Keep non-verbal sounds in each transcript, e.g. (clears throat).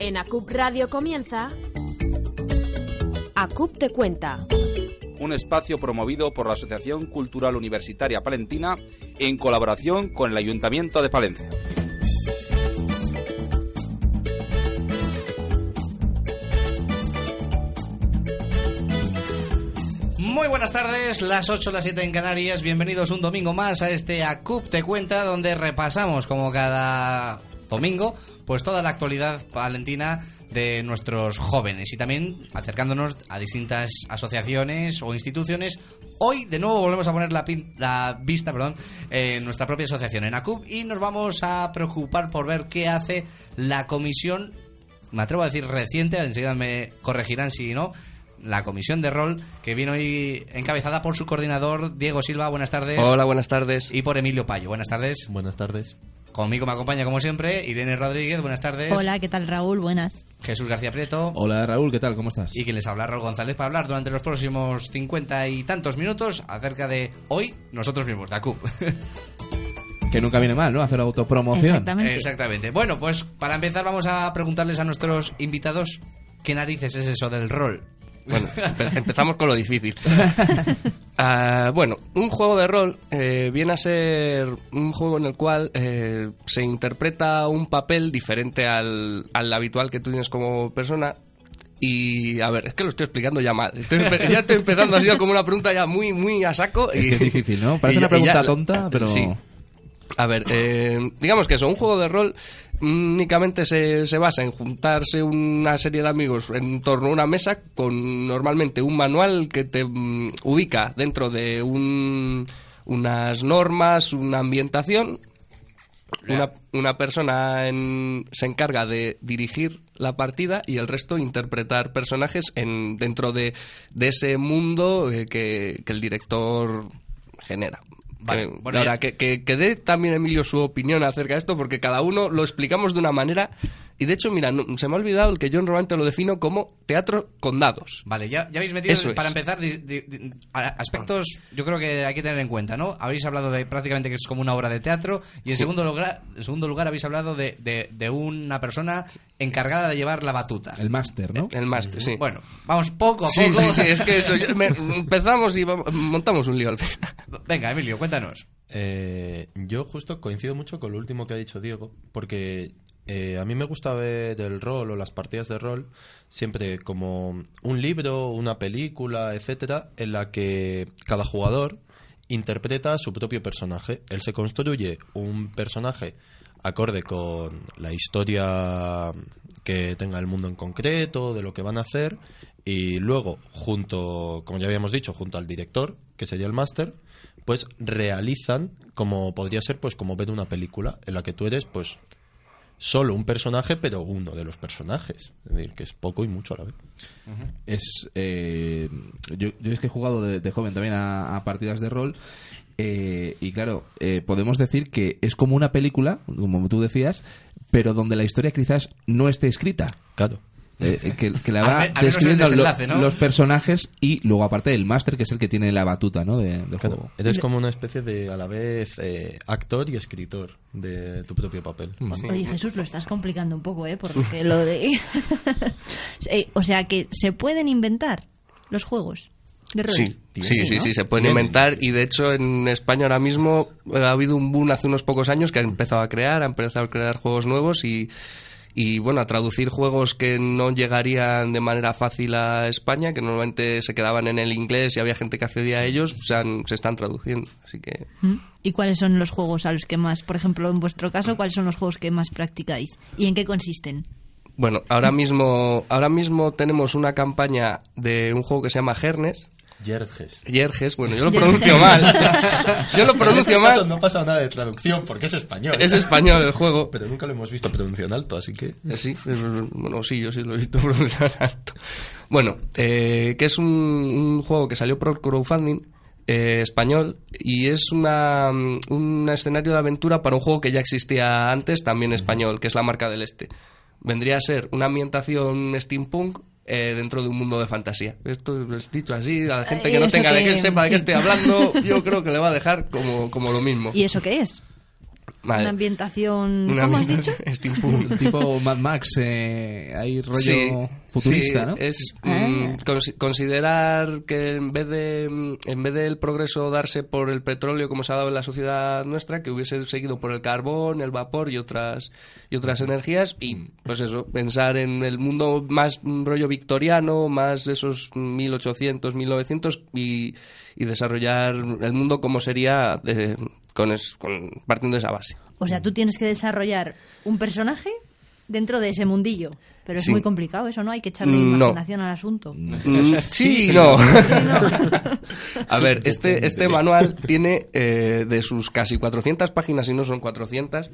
En ACUP Radio comienza ACUP te cuenta. Un espacio promovido por la Asociación Cultural Universitaria Palentina en colaboración con el Ayuntamiento de Palencia. Muy buenas tardes, las 8, las 7 en Canarias. Bienvenidos un domingo más a este ACUP Te Cuenta, donde repasamos, como cada domingo, pues toda la actualidad palentina de nuestros jóvenes y también acercándonos a distintas asociaciones o instituciones. Hoy de nuevo volvemos a poner la, pin- la vista perdón, en nuestra propia asociación, en ACUP, y nos vamos a preocupar por ver qué hace la comisión, me atrevo a decir reciente, enseguida me corregirán si no, la comisión de rol que viene hoy encabezada por su coordinador Diego Silva. Buenas tardes. Hola, buenas tardes. Y por Emilio Payo. Buenas tardes. Buenas tardes. Conmigo me acompaña como siempre Irene Rodríguez. Buenas tardes. Hola, ¿qué tal Raúl? Buenas. Jesús García Prieto. Hola Raúl, ¿qué tal? ¿Cómo estás? Y quien les habla Raúl González para hablar durante los próximos cincuenta y tantos minutos acerca de hoy nosotros mismos, de ACUP. Que nunca viene mal, ¿no? Hacer autopromoción. Exactamente. Exactamente. Bueno, pues para empezar vamos a preguntarles a nuestros invitados qué narices es eso del rol. Bueno, empe- empezamos con lo difícil. (laughs) Ah, bueno, un juego de rol eh, viene a ser un juego en el cual eh, se interpreta un papel diferente al, al habitual que tú tienes como persona. Y a ver, es que lo estoy explicando ya mal. Estoy ya estoy empezando así como una pregunta ya muy, muy a saco. Es y- que es difícil, ¿no? (laughs) Parece y una ya- pregunta tonta, (laughs) pero... Sí. A ver, eh, digamos que eso, un juego de rol únicamente se, se basa en juntarse una serie de amigos en torno a una mesa con normalmente un manual que te mm, ubica dentro de un- unas normas, una ambientación. Una, una persona en- se encarga de dirigir la partida y el resto interpretar personajes en, dentro de, de ese mundo eh, que, que el director genera. Vale, Eh, bueno, ahora, que, que, que dé también Emilio su opinión acerca de esto, porque cada uno lo explicamos de una manera. Y de hecho, mira, no- se me ha olvidado el que yo normalmente lo defino como teatro con dados. Vale, ya, ya habéis metido, Eso es. para empezar, di- di- aspectos yo creo que hay que tener en cuenta, ¿no? Habéis hablado de prácticamente que es como una obra de teatro y en, Sí. segundo, lugar, en segundo lugar habéis hablado de, de- de una persona encargada de llevar la batuta. El máster, ¿no? El máster, sí. Bueno, vamos poco a Sí, poco. sí, sí, es que eso, yo- me- empezamos y vamos- montamos un lío al final. (laughs) Venga, Emilio, cuéntanos. Eh, yo justo coincido mucho con lo último que ha dicho Diego, porque eh, a mí me gusta ver el rol o las partidas de rol siempre como un libro, una película, etcétera, en la que cada jugador interpreta a su propio personaje. Él se construye un personaje acorde con la historia que tenga el mundo en concreto, de lo que van a hacer, y luego, junto, como ya habíamos dicho, junto al director, que sería el máster, pues realizan como podría ser pues como ver una película en la que tú eres pues solo un personaje pero uno de los personajes. Es decir que es poco y mucho a la vez. Es eh, yo, yo es que he jugado de, de joven también a, a partidas de rol eh, y claro eh, podemos decir que es como una película como tú decías pero donde la historia quizás no esté escrita. Claro Eh, eh, que, que la va describiendo lo- desenlace, ¿no? los personajes y luego aparte el máster que es el que tiene la batuta ¿no? de, del Claro, juego eres como una especie de a la vez eh, actor y escritor de tu propio papel Oye, Jesús, lo estás complicando un poco, ¿eh? Porque lo de... (laughs) O sea, que se pueden inventar los juegos de rol. Sí, sí, sí, ¿no? sí, se pueden inventar y de hecho en España ahora mismo ha habido un boom hace unos pocos años que ha empezado a crear, ha empezado a crear juegos nuevos y, y bueno, a traducir juegos que no llegarían de manera fácil a España, que normalmente se quedaban en el inglés y había gente que accedía a ellos, se, han- se están traduciendo, así que... ¿Mm? ¿Y cuáles son los juegos a los que más, por ejemplo, en vuestro caso, cuáles son los juegos que más practicáis? ¿Y en qué consisten? Bueno, ahora mismo, ahora mismo tenemos una campaña de un juego que se llama Gernes, Yerges Yerges, bueno, yo lo Yerges. (laughs) pronuncio mal. Yo lo pronuncio mal. no pasa nada de traducción porque es español Es español el juego. pero nunca lo hemos visto pronunciar alto así que Eh, Sí, es- bueno, sí, yo sí lo he visto (laughs) pronunciar alto. Bueno, eh, que es un, un juego que salió por crowdfunding eh, español y es una, mm, un escenario de aventura para un juego que ya existía antes, también español, que es La Marca del Este. Vendría a ser una ambientación steampunk eh, dentro de un mundo de fantasía. Esto lo he dicho así, a la gente que no tenga de qué sepa de qué estoy hablando, yo creo que le va a dejar como, como lo mismo. ¿Y eso qué es? Vale. Una ambientación... Una ¿Cómo has dicho? (laughs) steampunk. tipo Mad Max, eh, hay rollo Sí, futurista, sí, ¿no? Es Ah. mm, consi- considerar que en vez de mm, en vez del progreso darse por el petróleo como se ha dado en la sociedad nuestra, que hubiese seguido por el carbón, el vapor y otras y otras energías y pues eso, pensar en el mundo más mm, rollo victoriano, más esos 1800, 1900 y, y desarrollar el mundo como sería de- con, es- con- partiendo de esa base. O sea, tú tienes que desarrollar un personaje dentro de ese mundillo. Pero es Sí. muy complicado eso, ¿no? Hay que echarle No. imaginación al asunto. (laughs) Mm, sí, y no. (laughs) A ver, este, este manual tiene eh, de sus casi 400 páginas, y no son 400,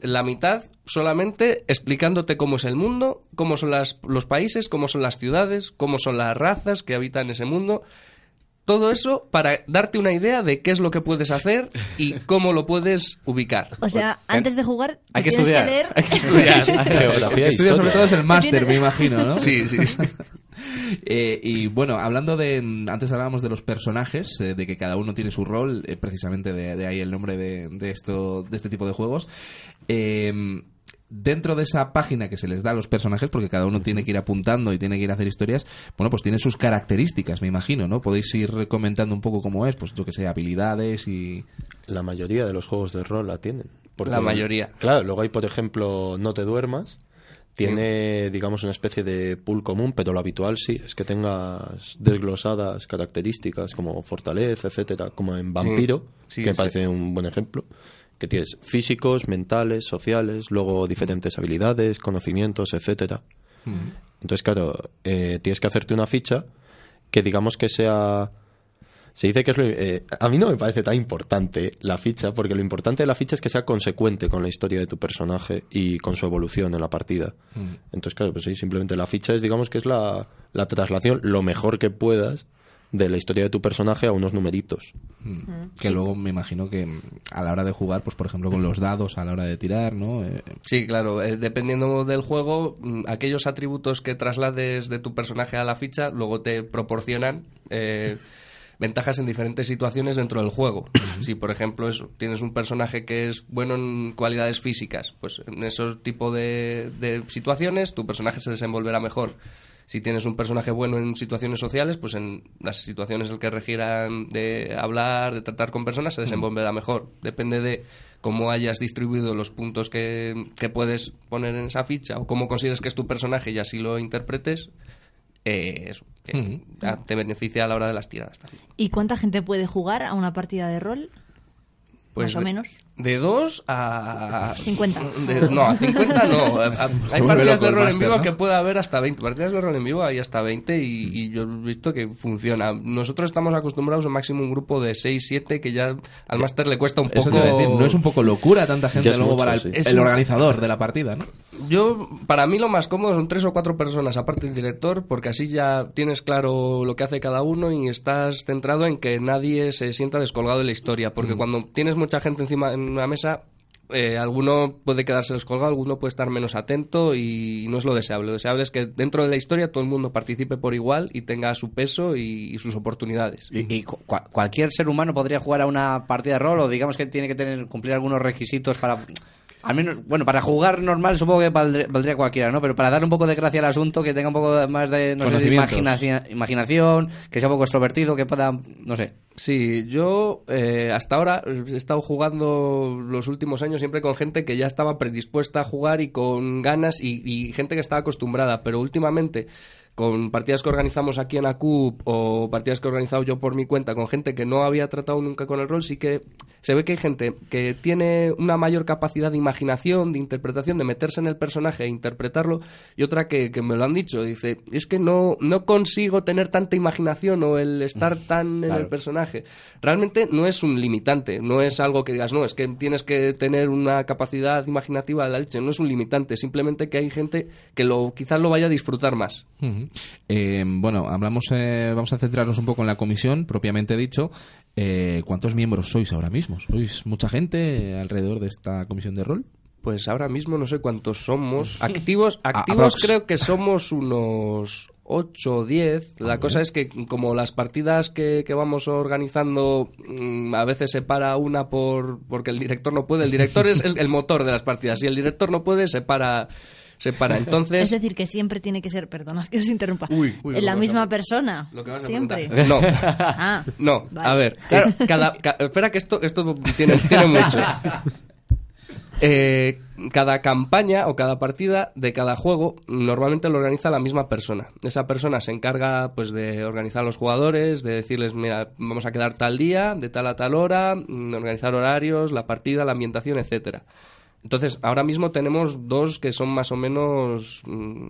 la mitad solamente explicándote cómo es el mundo, cómo son las, los países, cómo son las ciudades, cómo son las razas que habitan ese mundo. Todo eso para darte una idea de qué es lo que puedes hacer y (laughs) cómo lo puedes ubicar. O sea, antes de jugar, Hay que estudiar. que leer... Hay que estudiar. (laughs) Geografía Estudia sobre todo es el máster, me imagino, ¿no? Sí, sí. (laughs) Eh, y bueno, hablando de. Antes hablábamos de los personajes, eh, de que cada uno tiene su rol, eh, precisamente de, de ahí el nombre de, de esto, de este tipo de juegos. Dentro de esa página que se les da a los personajes, porque cada uno tiene que ir apuntando y tiene que ir a hacer historias, bueno, pues tiene sus características, me imagino, ¿no? Podéis ir comentando un poco cómo es, pues yo que sé, habilidades y. La mayoría de los juegos de rol la tienen. La mayoría. Claro, luego hay, por ejemplo, No te duermas. Tiene, digamos, una especie de pool común, pero lo habitual sí es que tengas desglosadas características como fortaleza, etcétera, como en Vampiro, Sí, que me parece un buen ejemplo. Que tienes físicos, mentales, sociales, luego diferentes habilidades, conocimientos, etcétera. Entonces, claro, eh, tienes que hacerte una ficha que digamos que sea... Se dice que es lo... eh, a mí no me parece tan importante la ficha, porque lo importante de la ficha es que sea consecuente con la historia de tu personaje y con su evolución en la partida. Entonces, claro, pues sí, simplemente la ficha es, digamos que es la, la traslación lo mejor que puedas de la historia de tu personaje a unos numeritos. Que luego me imagino que mm, a la hora de jugar, pues por ejemplo con los dados, a la hora de tirar, ¿no? Eh, Sí, claro. eh, dependiendo del juego, mm, aquellos atributos que traslades de tu personaje a la ficha luego te proporcionan eh, (laughs) ventajas en diferentes situaciones dentro del juego. Si, por ejemplo, tienes un personaje que es bueno en cualidades físicas, pues en esos tipos de, de situaciones tu personaje se desenvolverá mejor. Si tienes un personaje bueno en situaciones sociales, pues en las situaciones en que requieran de hablar, de tratar con personas, se desenvolverá mejor. Depende de cómo hayas distribuido los puntos que, que puedes poner en esa ficha o cómo consideres que es tu personaje y así lo interpretes, eh, eso, que ya te beneficia a la hora de las tiradas también. ¿Y cuánta gente puede jugar a una partida de rol? Pues Más o menos. De 2 a... 50. de- no, a 50 no. A- a- (laughs) hay partidas de rol en vivo ¿no? que puede haber hasta 20. Partidas de rol en vivo hay hasta 20 y, y yo he visto que funciona. Nosotros estamos acostumbrados a un máximo un grupo de 6, 7 que ya al máster le cuesta un Eso poco... te iba a decir, no es un poco locura tanta gente luego mucho, para el, sí. Organizador de la partida, ¿no? Yo, para mí lo más cómodo son tres o cuatro personas, aparte del director, porque así ya tienes claro lo que hace cada uno y estás centrado en que nadie se sienta descolgado de la historia. Porque cuando tienes mucha gente encima en una mesa, eh, alguno puede quedarse descolgado, alguno puede estar menos atento y no es lo deseable. Lo deseable es que dentro de la historia todo el mundo participe por igual y tenga su peso y, sus oportunidades. ¿Y, y cu- cua- cualquier ser humano podría jugar a una partida de rol o digamos que tiene que tener cumplir algunos requisitos para al menos bueno para jugar normal supongo que valdría, valdría cualquiera no pero para dar un poco de gracia al asunto que tenga un poco más de no sé, de Conocimientos. imaginación, imaginación que sea un poco extrovertido que pueda no sé Sí, yo eh, hasta ahora he estado jugando los últimos años siempre con gente que ya estaba predispuesta a jugar y con ganas y, y gente que estaba acostumbrada, pero últimamente con partidas que organizamos aquí en ACUP o partidas que he organizado yo por mi cuenta con gente que no había tratado nunca con el rol, sí que se ve que hay gente que tiene una mayor capacidad de imaginación, de interpretación, de meterse en el personaje e interpretarlo, y otra que, que me lo han dicho, dice, es que no, no consigo tener tanta imaginación o el estar tan en el personaje. Realmente no es un limitante, no es algo que digas, no, es que tienes que tener una capacidad imaginativa de la leche, no es un limitante, simplemente que hay gente que lo quizás lo vaya a disfrutar más. Eh, bueno, hablamos, eh, vamos a centrarnos un poco en la comisión, propiamente dicho. Eh, ¿Cuántos miembros sois ahora mismo? ¿Sois mucha gente alrededor de esta comisión de rol? Pues ahora mismo no sé cuántos somos. (laughs) Activos, activos creo que somos unos 8 o 10. La cosa es que como las partidas que, que vamos organizando mm, a veces se para una por porque el director no puede. El director (laughs) es el, el motor de las partidas. Si el director no puede, se para. Se para. (laughs) Entonces, Es decir, que siempre tiene que ser, perdona que os interrumpa, Uy, uy, la misma persona. Lo que vas a siempre. preguntar. (laughs) No. Ah, No, Vale. a ver, claro, cada, ca- espera que esto, esto tiene, tiene mucho. (laughs) Eh, cada campaña o cada partida de cada juego normalmente lo organiza la misma persona. Esa persona se encarga pues de organizar a los jugadores, de decirles, mira, vamos a quedar tal día, de tal a tal hora, mm, organizar horarios, la partida, la ambientación, etcétera. Entonces, ahora mismo tenemos dos que son más o menos mm,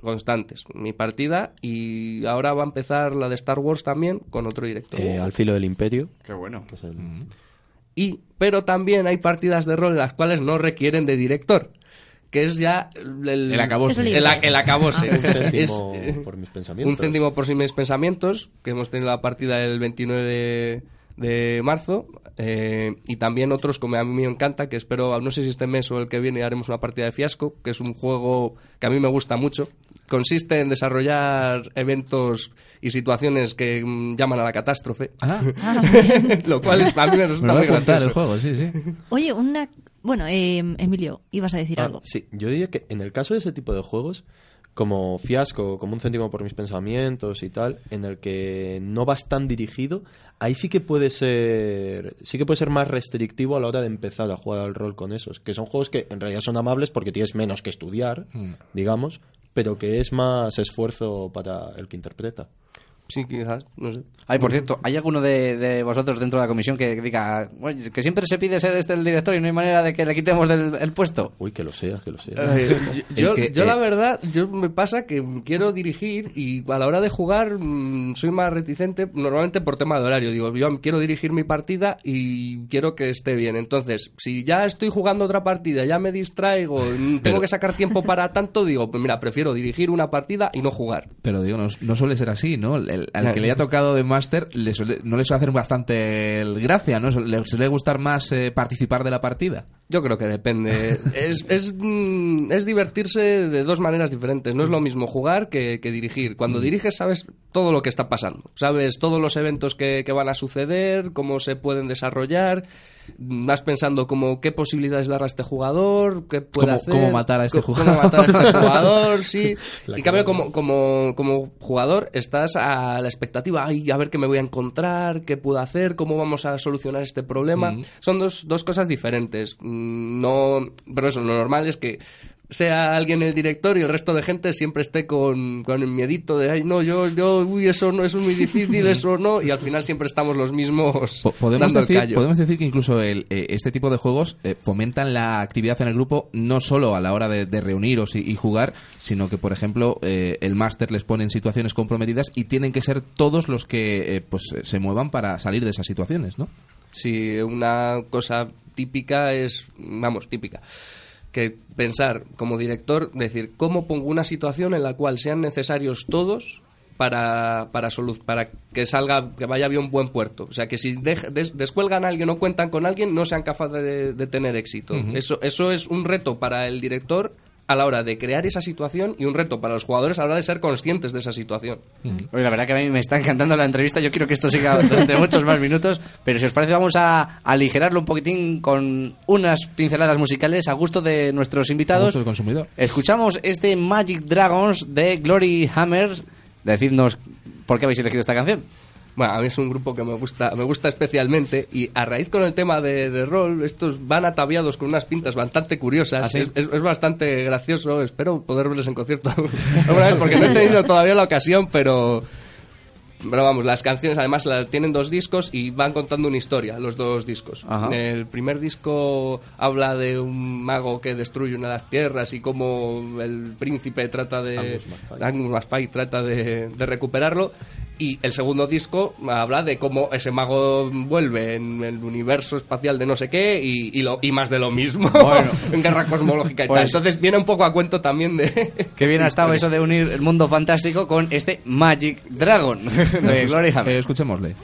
constantes. Mi partida y ahora va a empezar la de Star Wars también con otro director. Eh, al filo del imperio. Qué bueno. que es el- Y, pero también hay partidas de rol en las cuales no requieren de director, que es ya el, El acabose. El, el acabose. Un (laughs) céntimo es, por mis pensamientos. un céntimo por mis pensamientos, que hemos tenido la partida el 29 de, de marzo, eh, y también otros como a mí me encanta, que espero, no sé si este mes o el que viene haremos una partida de fiasco, que es un juego que a mí me gusta mucho. Consiste en desarrollar eventos y situaciones que mm, llaman a la catástrofe. Ah, (laughs) lo cual es, a mí me resulta me lo voy muy a apuntar gracioso. el juego, sí, sí. Oye, una... Bueno, eh, Emilio, ibas a decir Ah, algo. sí, yo diría que en el caso de ese tipo de juegos, como Fiasco, como un céntimo por mis pensamientos y tal, en el que no vas tan dirigido, ahí sí que puede ser sí que puede ser más restrictivo a la hora de empezar a jugar al rol con esos, que son juegos que en realidad son amables porque tienes menos que estudiar, digamos, pero que es más esfuerzo para el que interpreta. Sí, quizás, no sé. Ay, por cierto, ¿hay alguno de, de vosotros dentro de la comisión que diga "Oye, que siempre se pide ser este el director y no hay manera de que le quitemos del el puesto? Uy, que lo sea, que lo sea. Eh, yo, (laughs) Es que, yo eh, la verdad, yo me pasa que quiero dirigir y a la hora de jugar mm, soy más reticente, normalmente por tema de horario. Digo, yo quiero dirigir mi partida y quiero que esté bien. Entonces, si ya estoy jugando otra partida, ya me distraigo, mm, (laughs) tengo Pero- que sacar tiempo para tanto, digo, pues mira, prefiero dirigir una partida y no jugar. Pero digo, no, no suele ser así, ¿no? El- al que le haya tocado de máster le suele- no le suele hacer bastante el gracia, ¿no? Le suele gustar más eh, participar de la partida. Yo creo que depende. (laughs) es, es, mm, es divertirse de dos maneras diferentes. No es lo mismo jugar que, que dirigir. Cuando diriges sabes todo lo que está pasando. Sabes todos los eventos que, que van a suceder, cómo se pueden desarrollar. Vas pensando como qué posibilidades dar a este jugador, qué puede Cómo- hacer. cómo matar a este jugador. Cómo matar a este jugador, sí. (laughs) La y cambio, como, como, como jugador estás a la expectativa, ay, a ver qué me voy a encontrar, qué puedo hacer, cómo vamos a solucionar este problema. Son dos, dos cosas diferentes. Mm, No, pero eso, lo normal es que sea alguien el director y el resto de gente siempre esté con, con el miedito de, ay, no, yo, yo, uy, eso no, eso es muy difícil, eso no, y al final siempre estamos los mismos Po- Podemos dando el decir, callo. podemos decir que incluso el, eh, este tipo de juegos eh, fomentan la actividad en el grupo no solo a la hora de, de reuniros y, y jugar, sino que, por ejemplo, eh, el máster les pone en situaciones comprometidas y tienen que ser todos los que eh, pues se muevan para salir de esas situaciones, ¿no? Si una cosa típica es, vamos, típica, que pensar como director, decir, ¿cómo pongo una situación en la cual sean necesarios todos para, para, solu- para que salga, que vaya bien un buen puerto? O sea, que si dej- des- descuelgan a alguien o cuentan con alguien, no sean capaces de, de tener éxito. eso, eso es un reto para el director a la hora de crear esa situación y un reto para los jugadores a la hora de ser conscientes de esa situación. Oye, la verdad que a mí me está encantando la entrevista. Yo quiero que esto siga durante muchos más minutos. Pero si os parece, vamos a aligerarlo un poquitín con unas pinceladas musicales a gusto de nuestros A invitados. gusto del consumidor. Escuchamos este Magic Dragons de Glory Hammers. Decidnos por qué habéis elegido esta canción. Bueno, a mí es un grupo que me gusta, me gusta especialmente y a raíz con el tema de, de rol, estos van ataviados con unas pintas bastante curiosas, ¿Ah, sí? es, es- es bastante gracioso, espero poder verles en concierto (laughs) alguna vez porque no he tenido todavía la ocasión, pero... Pero vamos, las canciones además la- tienen dos discos y van contando una historia, los dos discos. Ajá. El primer disco habla de un mago que destruye una de las tierras y cómo el príncipe trata de... Angus MacFay trata de, de recuperarlo. Y el segundo disco habla de cómo ese mago vuelve en el universo espacial de no sé qué y, y, lo, y más de lo mismo. (laughs) en guerra cosmológica y Pues- tal. Entonces viene un poco a cuento también de... Qué bien ha estado (laughs) eso de unir el mundo fantástico con este Magic Dragon (laughs) Glory Eh, escuchémosle.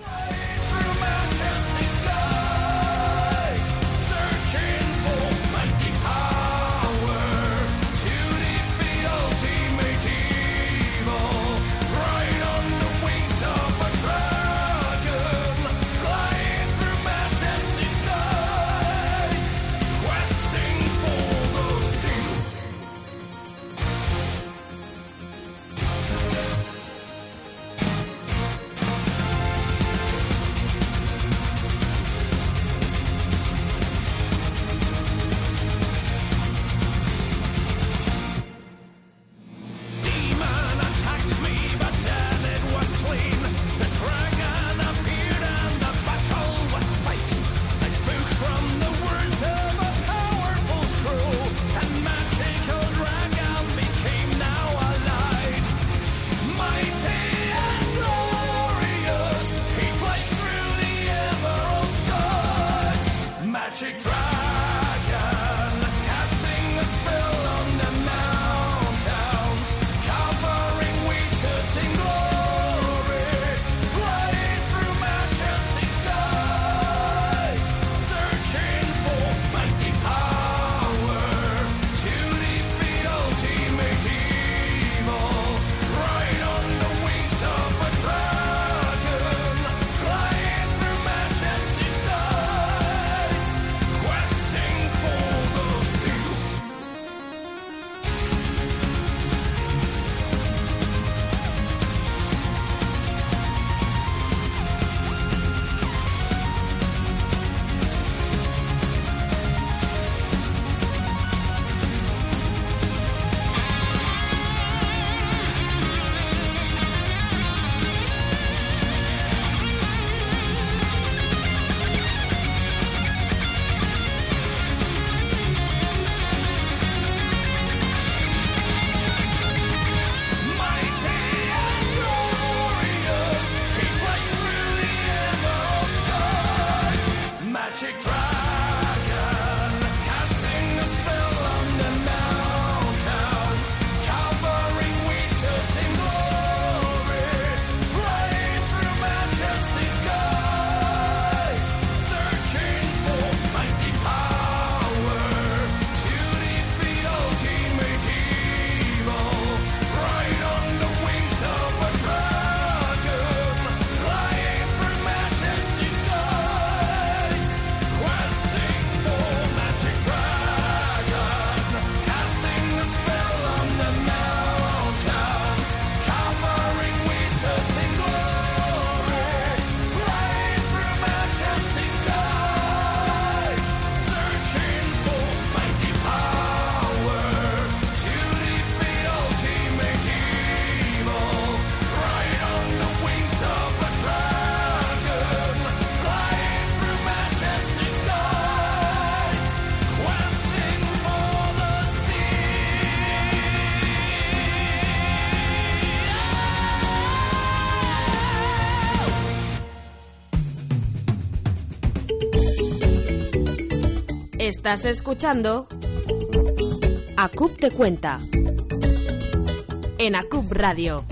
Estás escuchando ACUP te cuenta en ACUP Radio.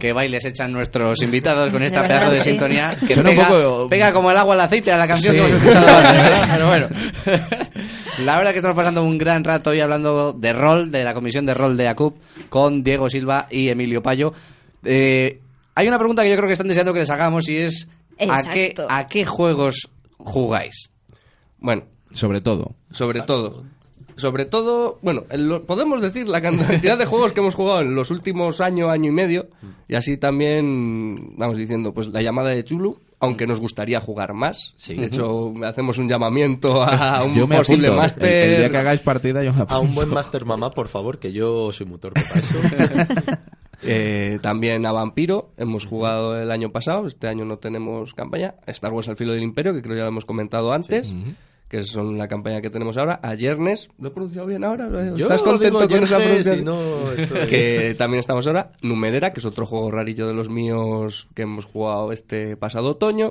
Qué bailes echan nuestros invitados con esta pedazo de sintonía que Suena un pega, poco- pega como el agua al aceite a la canción Sí. que hemos escuchado (laughs) antes, ¿verdad? Pero bueno. (laughs) La verdad que estamos pasando un gran rato hoy hablando de rol, de la comisión de rol de ACUP, con Diego Silva y Emilio Payo. Eh, hay una pregunta que yo creo que están deseando que les hagamos y es ¿a qué, Exacto. ¿a qué juegos jugáis? Bueno, Sobre todo. sobre todo. Sobre todo, bueno, en lo- podemos decir la cantidad de juegos que hemos jugado en los últimos año, año y medio, y así también vamos diciendo, pues la llamada de Chulu, aunque nos gustaría jugar más. Sí. De hecho, hacemos un llamamiento a (laughs) un Yo me posible apunto. máster. El, el día que hagáis partida yo me A un buen Master Mamá, por favor, que yo soy muy torpe (laughs) para eso. Eh, también a Vampiro, hemos jugado el año pasado, este año no tenemos campaña. Star Wars al filo del imperio, que creo ya lo hemos comentado antes, que son la campaña que tenemos ahora. A Yernes, ¿lo he pronunciado bien ahora? Yo ¿Estás contento con esa Yernes pronunciación? y no estoy- Que también estamos ahora. Numenera, que es otro juego rarillo de los míos que hemos jugado este pasado otoño.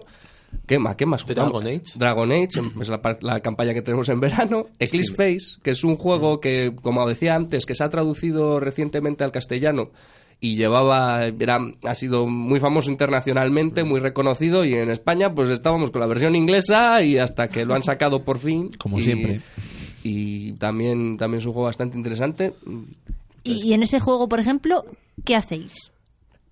¿Qué más? ¿Qué más jugamos? Dragon Age. Dragon Age, em, es la, la campaña que tenemos en verano. (laughs) Eclipse Face, que es un juego que, como decía antes, que se ha traducido recientemente al castellano y llevaba, era, ha sido muy famoso internacionalmente, muy reconocido y en España pues estábamos con la versión inglesa y hasta que lo han sacado por fin. Como Y- siempre. Y también, también es un juego bastante interesante. Y, y en ese juego, por ejemplo, ¿qué hacéis?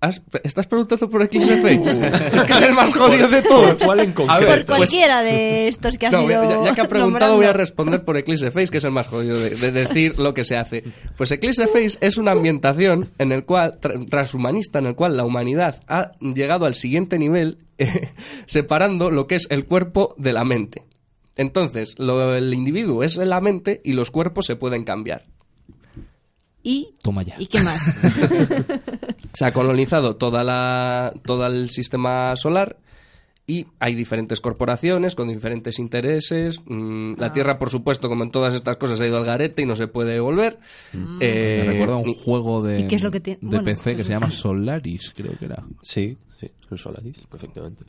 ¿Has- ¿Estás preguntando por Eclipse Face? Es que es el más jodido de todos. ¿Por cuál en A ver, Por pues- cualquiera de estos que has No, ido ya, ya que ha preguntado nombrando. voy a responder por Eclipse Face, que es el más jodido de, de decir lo que se hace. Pues Eclipse Face es una ambientación en el cual, tra- transhumanista, en el cual la humanidad ha llegado al siguiente nivel, eh, separando lo que es el cuerpo de la mente. Entonces, lo- el individuo es la mente y los cuerpos se pueden cambiar. ¿Y, Toma ya. ¿Y qué más? (laughs) Se ha colonizado toda la, todo el sistema solar y hay diferentes corporaciones con diferentes intereses. Mm, La Tierra, por supuesto, como en todas estas cosas, ha ido al garete y no se puede devolver. Eh, Me recuerda a un juego de, ¿Y qué es lo que tiene? de Bueno, PC que se llama Solaris, creo que era. Sí, sí, el Solaris, efectivamente.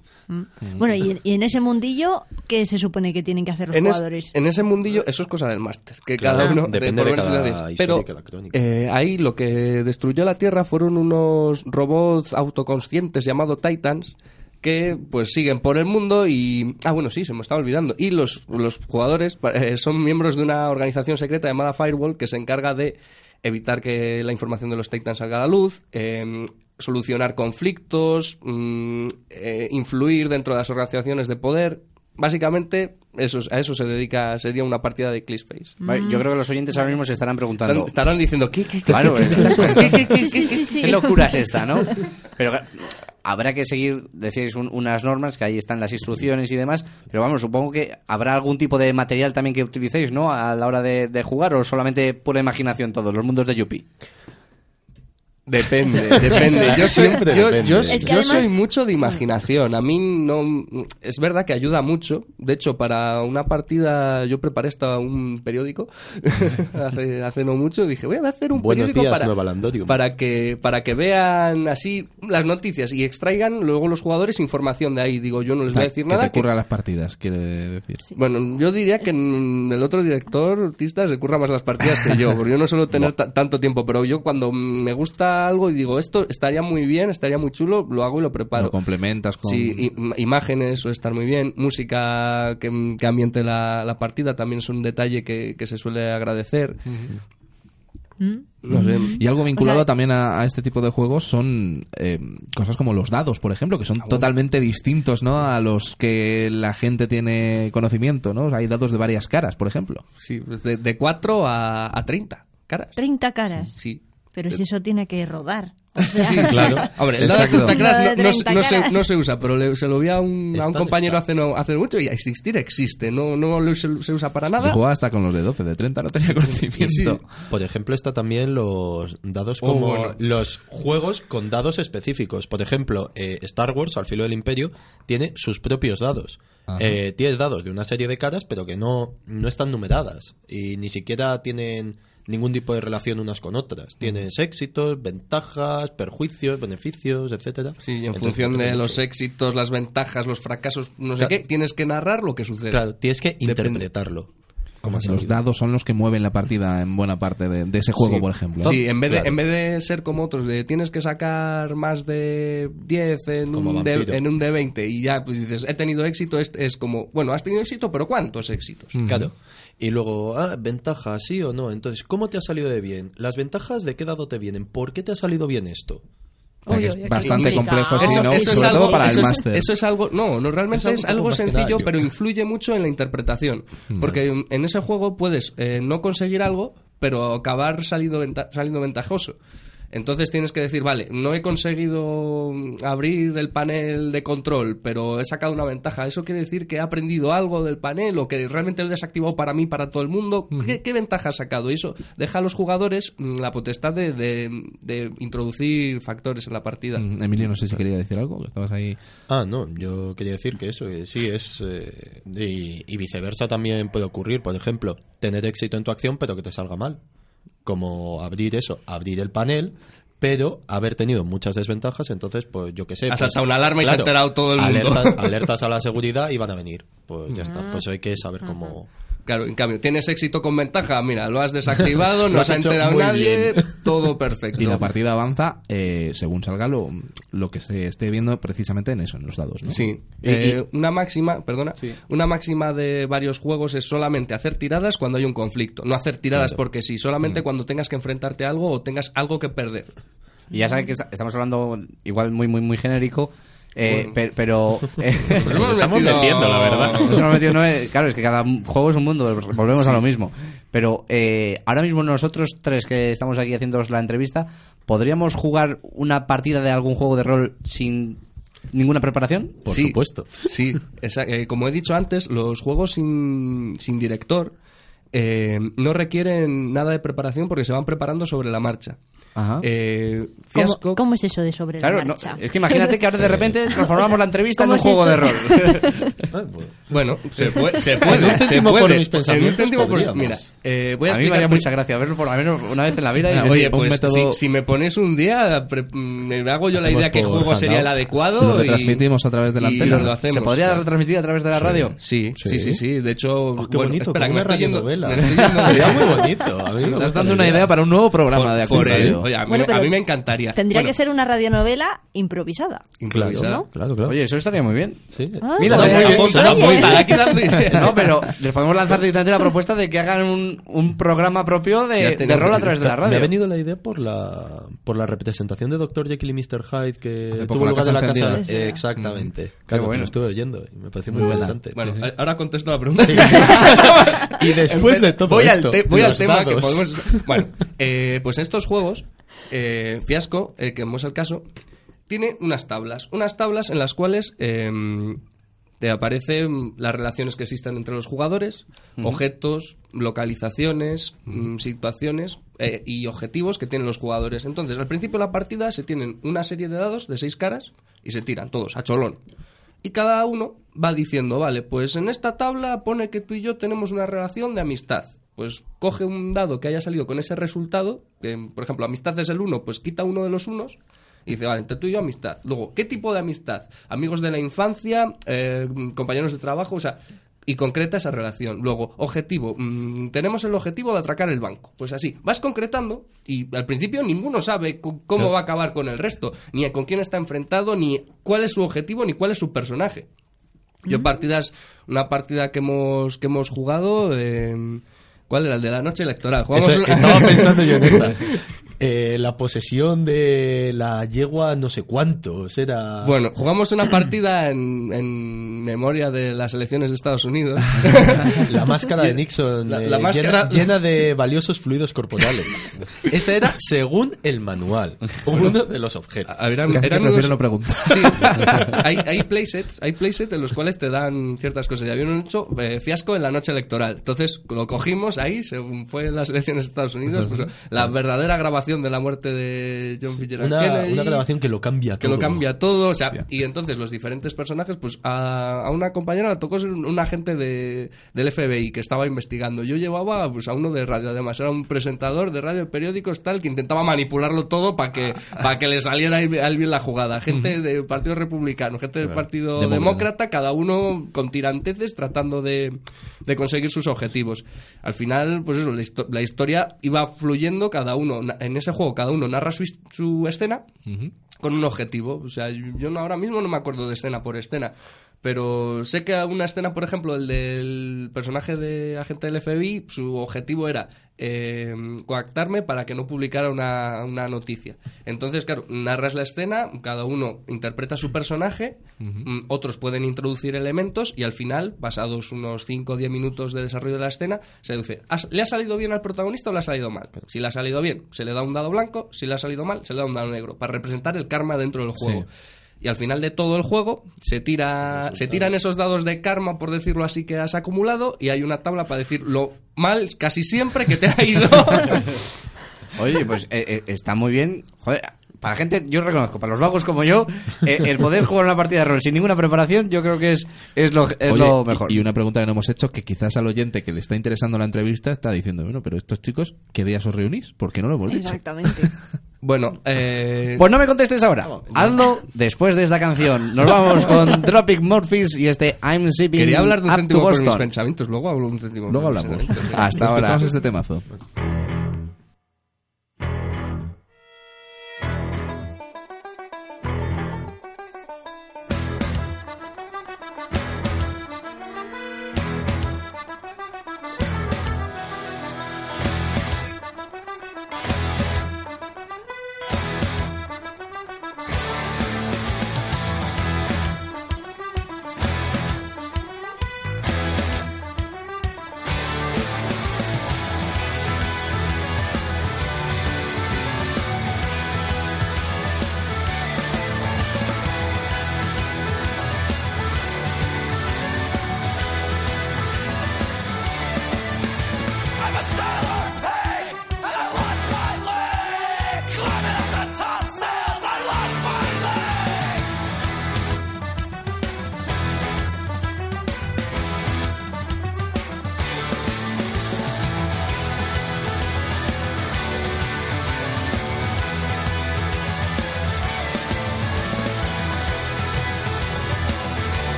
Bueno, y, y en ese mundillo, ¿qué se supone que tienen que hacer los en, es- jugadores? en ese mundillo, eso es cosa del máster. Que Claro, cada uno. depende de menos cada Pero y cada crónica. eh, ahí lo que destruyó la Tierra fueron unos robots autoconscientes llamados Titans que pues siguen por el mundo y ah bueno sí se me estaba olvidando y los, los jugadores eh, son miembros de una organización secreta llamada Firewall que se encarga de evitar que la información de los Titans salga a la luz eh, solucionar conflictos mm, eh, influir dentro de las organizaciones de poder básicamente eso, es- a eso se dedica sería una partida de Clissface Vale, Yo creo que los oyentes ahora mismo se estarán preguntando. Estarán, estarán diciendo ¿qué, qué, qué, Claro, qué- qué- qué- qué- Sí, sí, sí, sí. ¿Qué locura es esta, no? (laughs) Pero habrá que seguir, decíais, un- unas normas, que ahí están las instrucciones y demás, pero vamos, supongo que habrá algún tipo de material también que utilicéis, ¿no? A la hora de, de jugar, o solamente pura imaginación todos, los mundos de Yuppie. Depende, (laughs) depende. Yo soy, Siempre yo, depende. yo- Es que yo además- soy mucho de imaginación. A mí no. Es verdad que ayuda mucho. De hecho, para una partida yo preparé hasta un periódico (laughs) hace, hace no mucho. Dije, voy a hacer un Buenos periódico días, para, para, que, para que vean así las noticias y extraigan luego los jugadores información de ahí. Digo, yo no les voy a decir que nada. te curra las partidas, quiere decir. Bueno, yo diría que el otro director, artista, se curra más las partidas que yo, porque yo no suelo tener ta- tanto tiempo, pero yo cuando me gusta algo y digo, esto estaría muy bien, estaría muy chulo, lo hago y lo preparo. Lo complementas con... Sí, im- imágenes suele estar muy bien, música que, que ambiente la, la partida también es un detalle que, que se suele agradecer. No sé. Y algo vinculado O sea- también a, a este tipo de juegos son eh, cosas como los dados, por ejemplo, que son totalmente distintos ¿no? a los que la gente tiene conocimiento. ¿no? Hay dados de varias caras, por ejemplo. Sí, pues de, de 4 a, a 30 caras. 30 caras. Sí. Pero si eso tiene que rodar. O sea, Sí, claro. Hombre, el dado de Exacto. 30 caras Lo de no, no- 30 no se, no se usa, pero le- se lo vi a un, a un Está, compañero hace, no, hace mucho y a existir existe. No, no lo se, se usa para Yo nada. jugaba hasta con los de 12, de 30 no tenía conocimiento. Por ejemplo, está también los dados Oh, como bueno. los juegos con dados específicos. Por ejemplo, eh, Star Wars, al filo del imperio, tiene sus propios dados. Eh, tiene dados de una serie de caras, pero que no, no están numeradas. Y ni siquiera tienen ningún tipo de relación unas con otras. Tienes éxitos, ventajas, perjuicios, beneficios, etcétera. Sí, y en Entonces, función de los éxitos, las ventajas, los fracasos, no sé Claro. qué, tienes que narrar lo que sucede. Claro, tienes que Depende. interpretarlo. Como Los salido. dados son los que mueven la partida en buena parte de, de ese juego, Sí. por ejemplo. Sí, en vez, de, Claro. en vez de ser como otros, de tienes que sacar más de 10 en, Como un, D, vampiro. en un D20 y ya pues dices, he tenido éxito, es, es como, bueno, has tenido éxito, pero ¿cuántos éxitos? Claro. Y luego, ah, ventaja, sí o no. Entonces, ¿cómo te ha salido de bien? ¿Las ventajas de qué dado te vienen? ¿Por qué te ha salido bien esto? O sea, que es bastante complejo, sí, ¿no? eso es sobre algo, todo para eso el es- máster. eso es algo, no, no realmente Es es algo sencillo, pero influye mucho en la interpretación. Porque en- en ese juego puedes eh, no conseguir algo, pero acabar salido venta- saliendo ventajoso. Entonces tienes que decir, vale, no he conseguido mm, abrir el panel de control, pero he sacado una ventaja. ¿Eso quiere decir que he aprendido algo del panel o que realmente lo he desactivado para mí, para todo el mundo? ¿Qué, qué ventaja has sacado? Y eso deja a los jugadores mm, la potestad de, de- de introducir factores en la partida. Mm, Emilio, no sé si quería decir algo, que estabas ahí. Ah, no, yo quería decir que eso, que sí, es. eh, y, y viceversa también puede ocurrir. Por ejemplo, tener éxito en tu acción, pero que te salga mal. Como abrir eso, abrir el panel, pero haber tenido muchas desventajas, entonces, pues yo qué sé. Ha pues, saltado una alarma y se ha enterado todo el mundo. Alertas, (laughs) alertas a la seguridad y van a venir. Pues ya está, pues hay que saber cómo. Claro, en cambio, tienes éxito con ventaja, mira, lo has desactivado, (laughs) no se ha enterado nadie, bien. (laughs) todo perfecto. Y la partida avanza eh, según salga lo, lo que se esté viendo precisamente en eso, en los dados, ¿no? Sí, Y- Eh, una máxima, perdona, una máxima de varios juegos es solamente hacer tiradas cuando hay un conflicto, no hacer tiradas Claro. porque sí, solamente cuando tengas que enfrentarte a algo o tengas algo que perder. Y ya saben que esta- estamos hablando igual muy, muy, muy genérico, eh, per- pero... (laughs) eh, Pues estamos metido- metiendo, la verdad. Eso no metido, no es- claro, es que cada juego es un mundo, volvemos a lo mismo. Pero eh, ahora mismo nosotros tres que estamos aquí haciendo la entrevista, ¿podríamos jugar una partida de algún juego de rol sin ninguna preparación? Por Sí, supuesto. Sí, esa- eh, como he dicho antes, los juegos sin, sin director eh, no requieren nada de preparación porque se van preparando sobre la marcha. Ajá. Eh, ¿Cómo, fiasco. cómo es eso de sobre Claro, la no, marcha? es que imagínate que ahora de repente (laughs) transformamos la entrevista en ¿Cómo un es juego de rol. (laughs) Bueno, (laughs) se puede. Se puede, un se céntimo por puede. mis pensamientos En un céntimo por-. Mira, eh, voy a a mí me explicar haría mucha gracia verlo por lo menos una vez en la vida. y Ah, Oye, pues método- si, si me pones un día, pre- me hago yo la idea qué por juego sería el adecuado. Lo y- retransmitimos a través de la antena. lo hacemos. ¿Se podría retransmitir a través de la radio? Sí, sí, Sí. sí, sí. De hecho, oh, qué bueno, bonito, espera, que me estoy yendo. radionovela. me estoy yendo- (laughs) Sería muy bonito. A mí me Estás dando una idea para un nuevo programa de el- oye, a, mí, me encantaría. Tendría que ser una radionovela improvisada. Claro, improvisada. claro, claro. Oye, eso estaría muy bien. Sí. Ah, Mira, muy bien. Aquí. No, pero les podemos lanzar directamente la propuesta de que hagan un, un programa propio de, de rol a través de la Me ha radio. venido la idea por la por la representación de Dr. Jekyll y Mr. Hyde que tuvo la lugar en la Casa casa. Encendida. Eh, exactamente. Qué Claro, que bueno. lo estuve oyendo y me pareció muy, interesante. Bueno, ahora contesto la pregunta. (laughs) y después de todo voy esto, al, te- voy al tema que podemos... (laughs) Bueno, eh, pues estos juegos, eh, Fiasco, eh, que es el caso, tiene unas tablas. Unas tablas en las cuales eh, te aparecen las relaciones que existen entre los jugadores, objetos, localizaciones, mm, situaciones eh, y objetivos que tienen los jugadores. Entonces, al principio de la partida se tienen una serie de dados de seis caras y se tiran todos a cholón. Y cada uno va diciendo, vale, pues en esta tabla pone que tú y yo tenemos una relación de amistad. Pues coge un dado que haya salido con ese resultado, que, por ejemplo, amistad es el uno, pues quita uno de los unos y dice, vale, entre tú y yo amistad. Luego, ¿qué tipo de amistad? Amigos de la infancia, eh, compañeros de trabajo, o sea, y concreta esa relación. Luego, objetivo. mm, tenemos el objetivo de atracar el banco. Pues así, vas concretando y al principio ninguno sabe cómo va a acabar con el resto, ni con quién está enfrentado, ni cuál es su objetivo, ni cuál es su personaje. Yo partidas, una partida que hemos, que hemos jugado, eh, ¿cuál era? El de la noche electoral. Jugamos Eso- una- Estaba pensando yo en (laughs) esa. Eh, la posesión de la yegua no sé cuántos era... Bueno, jugamos una partida en, en memoria de las elecciones de Estados Unidos. (laughs) La máscara de Nixon La- eh, la máscara- llena, llena de valiosos fluidos corporales. (laughs) Esa era según el manual, uno de los objetos. Ah, Eran, Casi que eran prefiero unos- no preguntar. (laughs) Sí, hay, hay playsets, hay playsets en los cuales te dan ciertas cosas. Y habían hecho eh, fiasco en la noche electoral. Entonces lo cogimos ahí, según fue en las elecciones de Estados Unidos, pues, la verdadera grabación de la muerte de John Fitzgerald Una, Kennedy. una grabación que lo cambia que todo. lo cambia todo, o sea, y entonces los diferentes personajes, pues a, a una compañera le tocó ser un, un agente de, del FBI que estaba investigando. Yo llevaba pues a uno de radio, además, era un presentador de radio, periódicos, tal, que intentaba manipularlo todo para que, para que le saliera ahí bien la jugada. Gente del Partido Republicano, gente del Partido Demócrata. Demócrata, cada uno con tiranteces tratando de, de conseguir sus objetivos. Al final, pues eso, la, histo- la historia iba fluyendo, cada uno, en ese juego, cada uno narra su, su escena con un objetivo. O sea, yo no- ahora mismo no me acuerdo de escena por escena. Pero sé que una escena, por ejemplo, el del personaje de agente del FBI, su objetivo era eh, coactarme para que no publicara una, una noticia. Entonces, claro, narras la escena, cada uno interpreta su personaje, mm, otros pueden introducir elementos y al final, pasados unos 5 o 10 minutos de desarrollo de la escena, se dice, "¿Has- ¿le ha salido bien al protagonista o le ha salido mal? Si le ha salido bien, se le da un dado blanco, si le ha salido mal, se le da un dado negro, para representar el karma dentro del juego. Y al final de todo el juego se tira se tiran esos dados de karma, por decirlo así, que has acumulado y hay una tabla para decir lo mal casi siempre que te ha ido. (laughs) Oye, pues eh, eh, está muy bien. Joder, para la gente, yo reconozco, para los vagos como yo, eh, el poder jugar una partida de rol sin ninguna preparación, yo creo que es, es, lo, es Oye, lo mejor. Y una pregunta que no hemos hecho, que quizás al oyente que le está interesando la entrevista está diciendo, bueno, pero estos chicos, ¿qué días os reunís? Porque no lo hemos dicho. Exactamente. (laughs) bueno, eh, Pues no me contestes ahora. Hazlo después de esta canción. Nos vamos (laughs) con Tropic Morphis y este I'm Zipping quería hablar de un céntimo por mis pensamientos, luego hablo un céntimo Luego por hablamos. Hasta ahora. Escuchamos este temazo.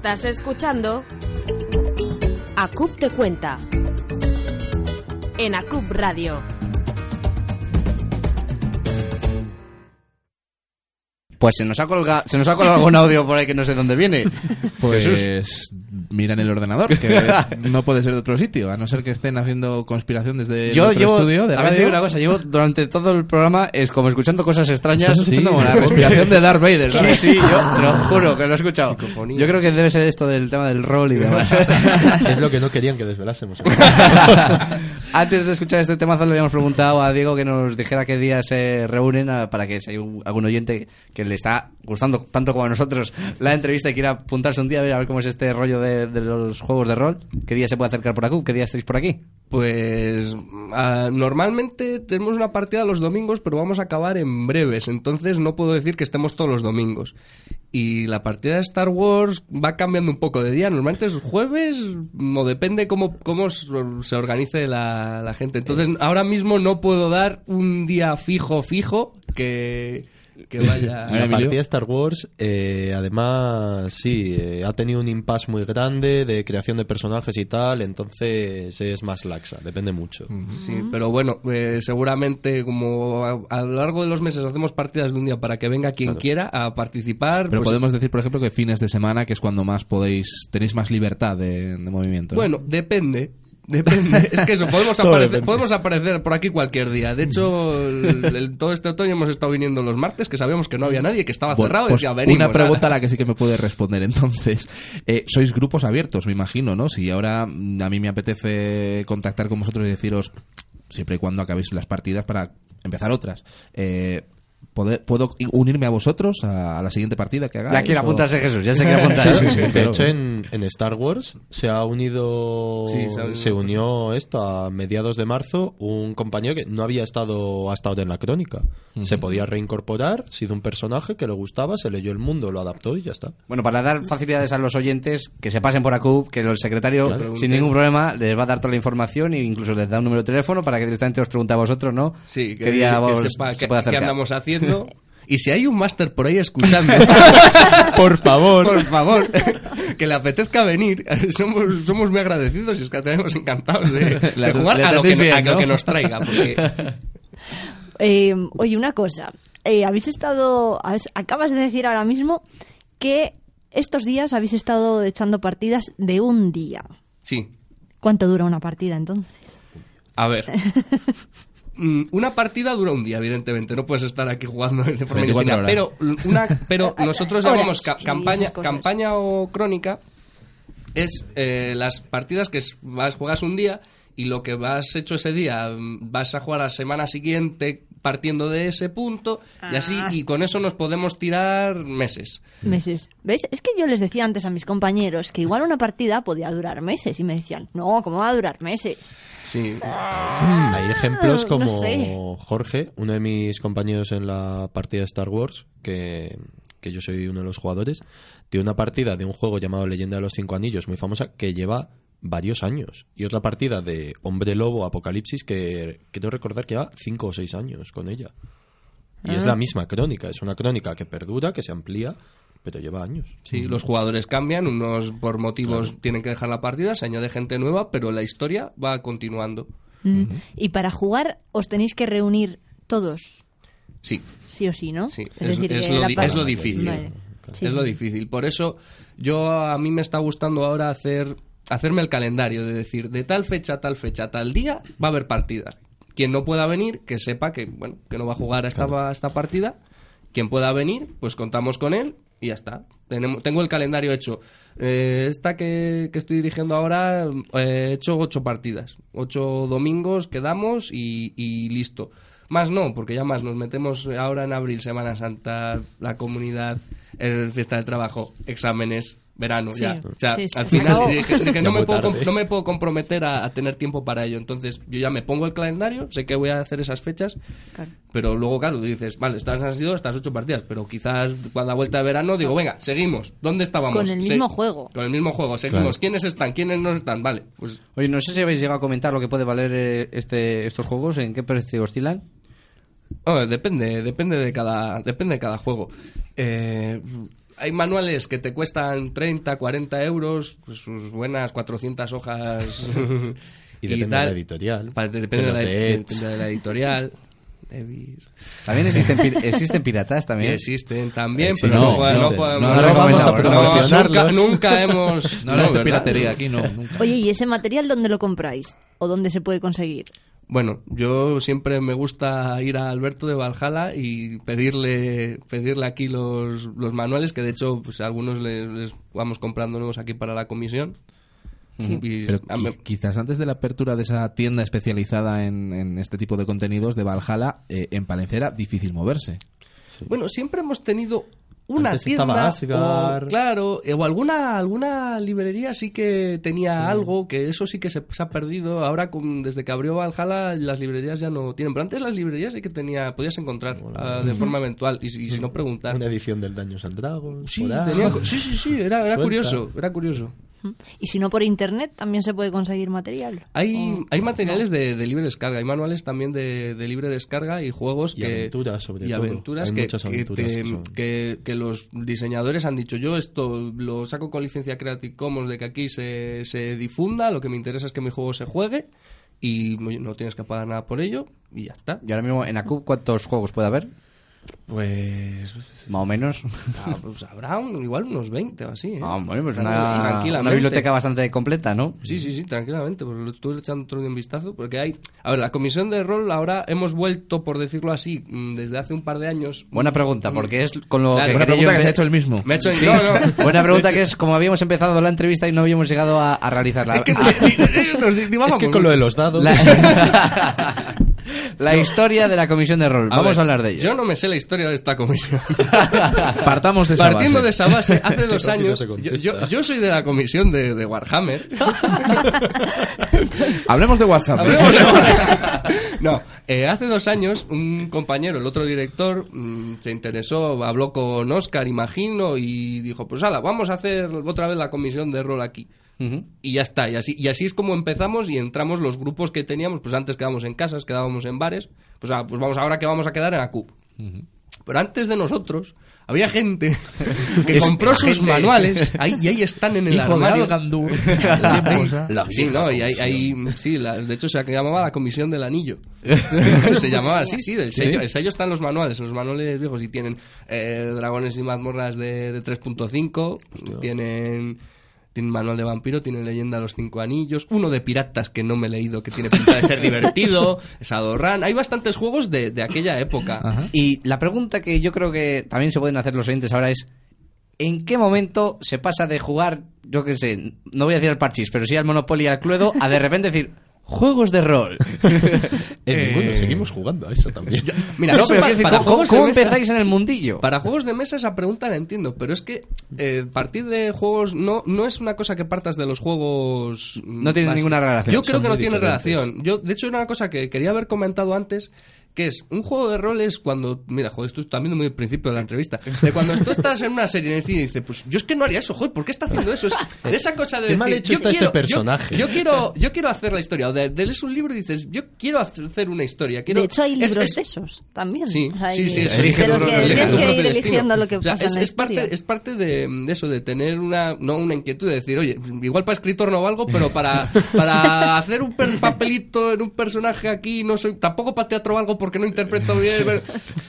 Estás escuchando ACUP te cuenta en ACUP Radio. Pues se nos ha colgado, se nos ha colgado algún audio por ahí que no sé dónde viene. (laughs) Pues Jesús. Mira en el ordenador, que (laughs) no puede ser de otro sitio, a no ser que estén haciendo conspiración desde Yo nuestro llevo, estudio de te digo radio. una cosa, llevo durante todo el programa es como escuchando cosas extrañas. Escuchando como la respiración de Darth Vader, Sí, ¿no? sí, yo te lo juro que lo he escuchado. Yo creo que debe ser esto del tema del rol y demás. (laughs) es lo que no querían que desvelásemos. (laughs) Antes de escuchar este temazo le habíamos preguntado a Diego que nos dijera qué días se reúnen ah, para que si hay un- algún oyente que le está gustando tanto como a nosotros la entrevista y quiera apuntarse un día a ver, a ver cómo es este rollo de, de los juegos de rol. ¿Qué día se puede acercar por aquí? ¿Qué día estáis por aquí? Pues ah, normalmente tenemos una partida los domingos, pero vamos a acabar en breves, entonces no puedo decir que estemos todos los domingos. Y la partida de Star Wars va cambiando un poco de día, normalmente es jueves, o depende cómo, cómo se organice la, la gente. Entonces ahora mismo no puedo dar un día fijo, fijo, que, que vaya... (laughs) La partida de Star Wars, eh, además, sí, eh, ha tenido un impasse muy grande de creación de personajes y tal, entonces es más laxa, depende mucho. Sí, pero bueno, eh, seguramente como a, a lo largo de los meses hacemos partidas de un día para que venga quien quiera a participar. Pero pues, podemos decir, por ejemplo, que fines de semana, que es cuando más podéis, tenéis más libertad de, de movimiento. ¿no? Bueno, depende. Depende. (laughs) Es que eso, podemos aparecer, podemos aparecer por aquí cualquier día. De hecho, el- el- todo este otoño hemos estado viniendo los martes, que sabíamos que no había nadie, que estaba cerrado. y pues decía, venimos. una pregunta a la que sí que me puede responder entonces. Eh, sois grupos abiertos, me imagino, ¿no? Si ahora mm, a mí me apetece contactar con vosotros y deciros, siempre y cuando acabéis las partidas para empezar otras, eh, ¿pode- ¿puedo unirme a vosotros a, a la siguiente partida que hagáis? Ya quiere o- apuntarse Jesús, ya se quiere apuntar. (laughs) Sí, sí, sí. De hecho, en, en Star Wars se ha unido, Sí, se ha unido. se unió esto a mediados de marzo, un compañero que no había estado hasta ahora en la crónica. Se podía reincorporar, sido un personaje que le gustaba, se leyó el mundo, lo adaptó y ya está. Bueno, para dar facilidades a los oyentes, que se pasen por ACUB, que el secretario, Claro. sin ningún problema, les va a dar toda la información e incluso les da un número de teléfono para que directamente os pregunte a vosotros, ¿no? Sí, que, ¿Qué día que vos sepa se acercar? andamos haciendo. (laughs) Y si hay un máster por ahí escuchando, (laughs) Por favor. por favor, (laughs) que le apetezca venir, somos, somos muy agradecidos y es que tenemos encantados de, de jugar le a lo, que, atendéis bien, a lo ¿no? que nos traiga. Porque Eh, oye, una cosa. Eh, habéis estado. Acabas de decir ahora mismo que estos días habéis estado echando partidas de un día. sí, ¿Cuánto dura una partida entonces? A ver. Mm, Una partida dura un día, evidentemente. No puedes estar aquí jugando de forma 24 indefinida. Pero, una, pero (laughs) nosotros Horas, llamamos ca- campaña, campaña o crónica. Es eh, las partidas que vas, juegas un día y lo que has hecho ese día mm, vas a jugar a la semana siguiente partiendo de ese punto y así Ah. y con eso nos podemos tirar meses. Meses. ¿Ves? Es que yo les decía antes a mis compañeros que igual una partida podía durar meses y me decían, no, ¿cómo va a durar meses? Sí. Hay ejemplos no como sé. Jorge, uno de mis compañeros en la partida de Star Wars, que, que yo soy uno de los jugadores, tiene una partida de un juego llamado Leyenda de los Cinco Anillos, muy famosa, que lleva varios años. Y otra partida de Hombre Lobo Apocalipsis, que quiero recordar que lleva cinco o seis años con ella. Y es la misma crónica, es una crónica que perdura, que se amplía, pero lleva años. Sí, los jugadores cambian, unos por motivos tienen que dejar la partida, se añade gente nueva, pero la historia va continuando. Mm. Y para jugar os tenéis que reunir todos, Sí, sí o sí, ¿no? Sí, es- es que lo la di- par- es lo difícil. Vale. Sí. es lo difícil. Por eso yo a mí me está gustando ahora hacer hacerme el calendario de decir de tal fecha a tal fecha a tal día va a haber partidas. Quien no pueda venir, que sepa que bueno que no va a jugar a esta, a esta partida. Quien pueda venir, pues contamos con él y ya está. Tenemos, tengo el calendario hecho. Eh, esta que, que estoy dirigiendo ahora, eh, he hecho ocho partidas. Ocho domingos quedamos y, y listo. Más no, porque ya más nos metemos ahora en abril, Semana Santa, la comunidad, el fiesta del trabajo, exámenes, verano, Sí, ya. O sea, sí, sí. al final No. dije, dije, Ya no, me puedo, no me puedo comprometer a, a tener tiempo para ello. Entonces yo ya me pongo el calendario, sé que voy a hacer esas fechas, Claro. pero luego, claro, dices, vale, estas han sido estas ocho partidas, pero quizás cuando a vuelta de verano digo, venga, seguimos. ¿Dónde estábamos? Con el Se- mismo juego. Con el mismo juego, seguimos. Claro. ¿Quiénes están? ¿Quiénes no están? Vale, pues Oye, no sé si habéis llegado a comentar lo que puede valer eh, este, estos juegos, en qué precio oscilan. Oh, depende, depende de cada, depende de cada juego. Eh, hay manuales que te cuestan 30, 40 euros, pues sus buenas 400 hojas (laughs) (laughs) Y depende de la editorial. Pa- depende, de la, de depende de la editorial. (laughs) También existen, pi- existen piratas Y también. existen también, Existen, pero no, no, no No, no no vamos a no, promocionarlos. nunca, nunca hemos... No de ¿verdad? piratería aquí, no, nunca. Oye, ¿y ese material dónde lo compráis? ¿O dónde se puede conseguir? Bueno, yo siempre me gusta ir a Alberto de Valhalla y pedirle pedirle aquí los, los manuales, que de hecho pues algunos les, les vamos comprando nuevos aquí para la comisión. Y Pero quizás antes de la apertura de esa tienda especializada en, en este tipo de contenidos de Valhalla, eh, en Palencia era difícil moverse. Bueno, siempre hemos tenido una Antes tienda Asgard. o, claro, eh, o alguna alguna librería sí que tenía algo que eso sí que se, se ha perdido. Ahora con- desde que abrió Valhalla las librerías ya no tienen, pero antes las librerías sí que tenía podías encontrar ah, de forma eventual y, si- y si no preguntar. Una edición del Daños and Dragons. Sí, tenía sí, sí, sí, era, era curioso, era curioso. Y si no por internet, también se puede conseguir material. Hay, O- hay materiales de, de libre descarga, hay manuales también de, de libre descarga y juegos Y que... aventuras, sobre y todo. aventuras que, muchas que- aventuras que- que son- que- que los diseñadores han dicho, yo esto lo saco con licencia Creative Commons de que aquí se, se difunda, lo que me interesa es que mi juego se juegue y no no tienes que pagar nada por ello y ya está. Y ahora mismo en ACUB, ¿cuántos juegos puede haber? Pues... Más o menos. ah, pues habrá un- igual unos 20 o así. ¿eh? Ah, bueno, pues una, tranquilamente. una biblioteca bastante completa, ¿no? Sí, sí, sí, tranquilamente, porque lo estuve echando otro día un vistazo, porque hay... A ver, la comisión de rol ahora hemos vuelto, por decirlo así, mm, desde hace un par de años... Buena pregunta, porque es con lo Claro, que buena Pregunta yo que se ha hecho el mismo. Me ha hecho... Sí. No, no. (laughs) Buena pregunta que es como habíamos empezado la entrevista y no habíamos llegado a, a realizarla. Es que Ah, (laughs) (laughs) Es con lo de los dados. la, la historia de la comisión de rol. Vamos ver, a hablar de ello. Yo no me sé la historia de esta comisión. (laughs) Partamos de esa Partiendo base. de esa base, (laughs) hace dos años, yo, contesta. yo, yo soy de la comisión de, de Warhammer. (laughs) Hablemos de WhatsApp. Hablemos de Warhammer. No, eh, hace dos años un compañero, el otro director, mm, se interesó, habló con Oscar, imagino, y dijo, pues ala, vamos a hacer otra vez la comisión de rol aquí. Y ya está, y así, y así es como empezamos y entramos los grupos que teníamos, pues antes quedábamos en casas, quedábamos en bares, pues, ah, pues vamos ahora que vamos a quedar en la CUP. Pero antes de nosotros había gente (laughs) que Es- compró sus gente- manuales ahí, y ahí están en el Hijo armario. Algandur. (laughs) Sí, no, y ahí, ahí- sí, la- de hecho se llamaba la comisión del anillo. (laughs) se llamaba así, sí, del sello. El sello está en los manuales, en los manuales viejos y tienen eh, dragones y mazmorras de, de 3.5, tienen tienen manual de vampiro, tienen leyenda de los cinco anillos, uno de piratas que no me he leído que tiene pinta de ser (laughs) divertido, Shadowrun, hay bastantes juegos de, de aquella época. Y la pregunta que yo creo que también se pueden hacer los oyentes ahora es ¿en qué momento se pasa de jugar, yo qué sé, no voy a decir al parchís, pero sí al Monopoly y al Cluedo, a de repente decir juegos de rol? (laughs) Eh, seguimos jugando a eso también. (laughs) Mira, no, eso pero pa- quiero decir, para ¿cómo, juegos de mesa- empezáis en el mundillo? Para juegos de mesa esa pregunta la entiendo, pero es que eh, partir de juegos no, no es una cosa que partas de los juegos. No tiene ninguna relación, Yo creo que no tiene relación. Yo, de hecho, era una cosa que quería haber comentado antes. Que es un juego de rol es cuando. Mira, joder, esto también muy al principio de la entrevista. De cuando tú estás en una serie en el cine y dices, pues yo es que no haría eso, joder, ¿por qué está haciendo eso? Es de esa cosa de. Qué decir, mal hecho yo está este quiero- yo- personaje. Yo, quiero, yo quiero hacer la historia. O de, de lees un libro y dices, yo quiero hacer una historia. Quiero, de hecho, hay es- libros es- de esos también. Sí, sí, hay- sí, tu los propio que tienes que ir eligiendo lo que O sea, pasa es, en la es parte, es parte de, de eso, de tener una, no una inquietud, de decir, oye, igual para escritor no valgo, pero para, para (laughs) hacer un papelito en un personaje aquí, no soy, tampoco para teatro valgo porque no interpreto bien, pero,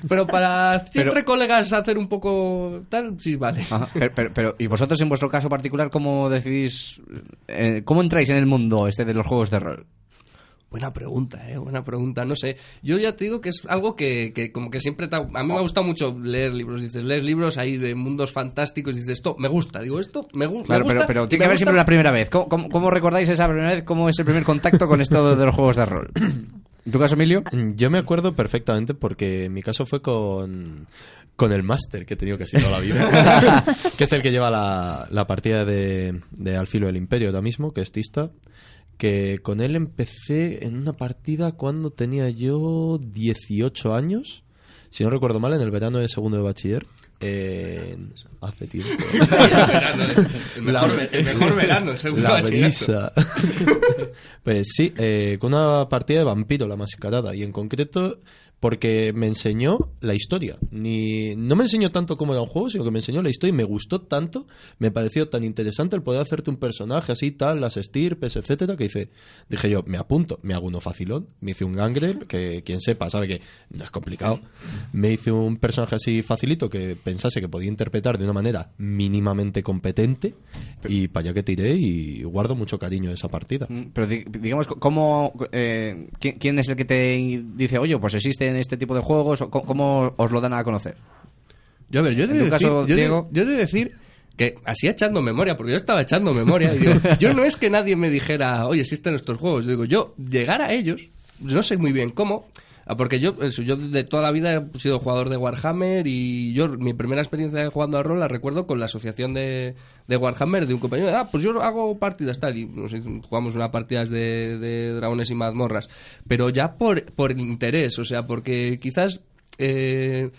pero para Pero- entre colegas hacer un poco tal, sí, vale. Ajá, pero, ¿y vosotros en vuestro caso particular cómo decidís, eh, cómo entráis en el mundo este de los juegos de rol? Buena pregunta, eh, buena pregunta, no sé. Yo ya te digo que es algo que, que como que siempre... te ha- a mí me ha gustado mucho leer libros, dices, lees libros ahí de mundos fantásticos, dices, esto me gusta, digo, esto me, gu- me Claro, gusta. pero, pero y tiene que haber siempre una primera vez. ¿Cómo, cómo, cómo recordáis esa primera vez? ¿Cómo es el primer contacto con esto de los juegos de rol? (coughs) ¿En tu caso, Emilio? Yo me acuerdo perfectamente porque mi caso fue con, con el máster que he tenido que hacer toda la vida, (laughs) que es el que lleva la, la partida de, de Al filo del imperio ahora mismo, que es Tista, que con él empecé en una partida cuando tenía yo 18 años, si no recuerdo mal, en el verano de segundo de bachiller. en- hace tiempo. (laughs) el, (laughs) mejor, ve- el mejor verano, según La brisa. (laughs) pues sí, eh, con una partida de vampiro, la mascarada. Y en concreto, porque me enseñó la historia. Ni, no me enseñó tanto cómo era un juego, sino que me enseñó la historia y me gustó tanto, me pareció tan interesante el poder hacerte un personaje así, tal, las estirpes, etcétera, que hice, dije yo, me apunto, me hago uno facilón, me hice un gangre, que quien sepa sabe que no es complicado. Me hice un personaje así facilito que pensase que podía interpretar de una manera mínimamente competente y para allá que tiré y guardo mucho cariño de esa partida. Mm, Pero di- digamos, ¿cómo, eh, ¿quién, es el que te dice, oye, pues existen este tipo de juegos? o ¿Cómo, os lo dan a conocer? Yo, a ver, yo En tu decir, caso, yo Diego. yo he de decir que así echando memoria, porque yo estaba echando memoria. y digo, yo no es que nadie me dijera, oye, existen estos juegos. Yo digo, yo llegar a ellos, no sé muy bien cómo. Ah, Porque yo, eso, yo de toda la vida he sido jugador de Warhammer y yo mi primera experiencia jugando a rol la recuerdo con la asociación de, de Warhammer de un compañero. Ah, pues yo hago partidas tal y jugamos unas partidas de, de dragones y mazmorras. Pero ya por, por interés, o sea, porque quizás... eh,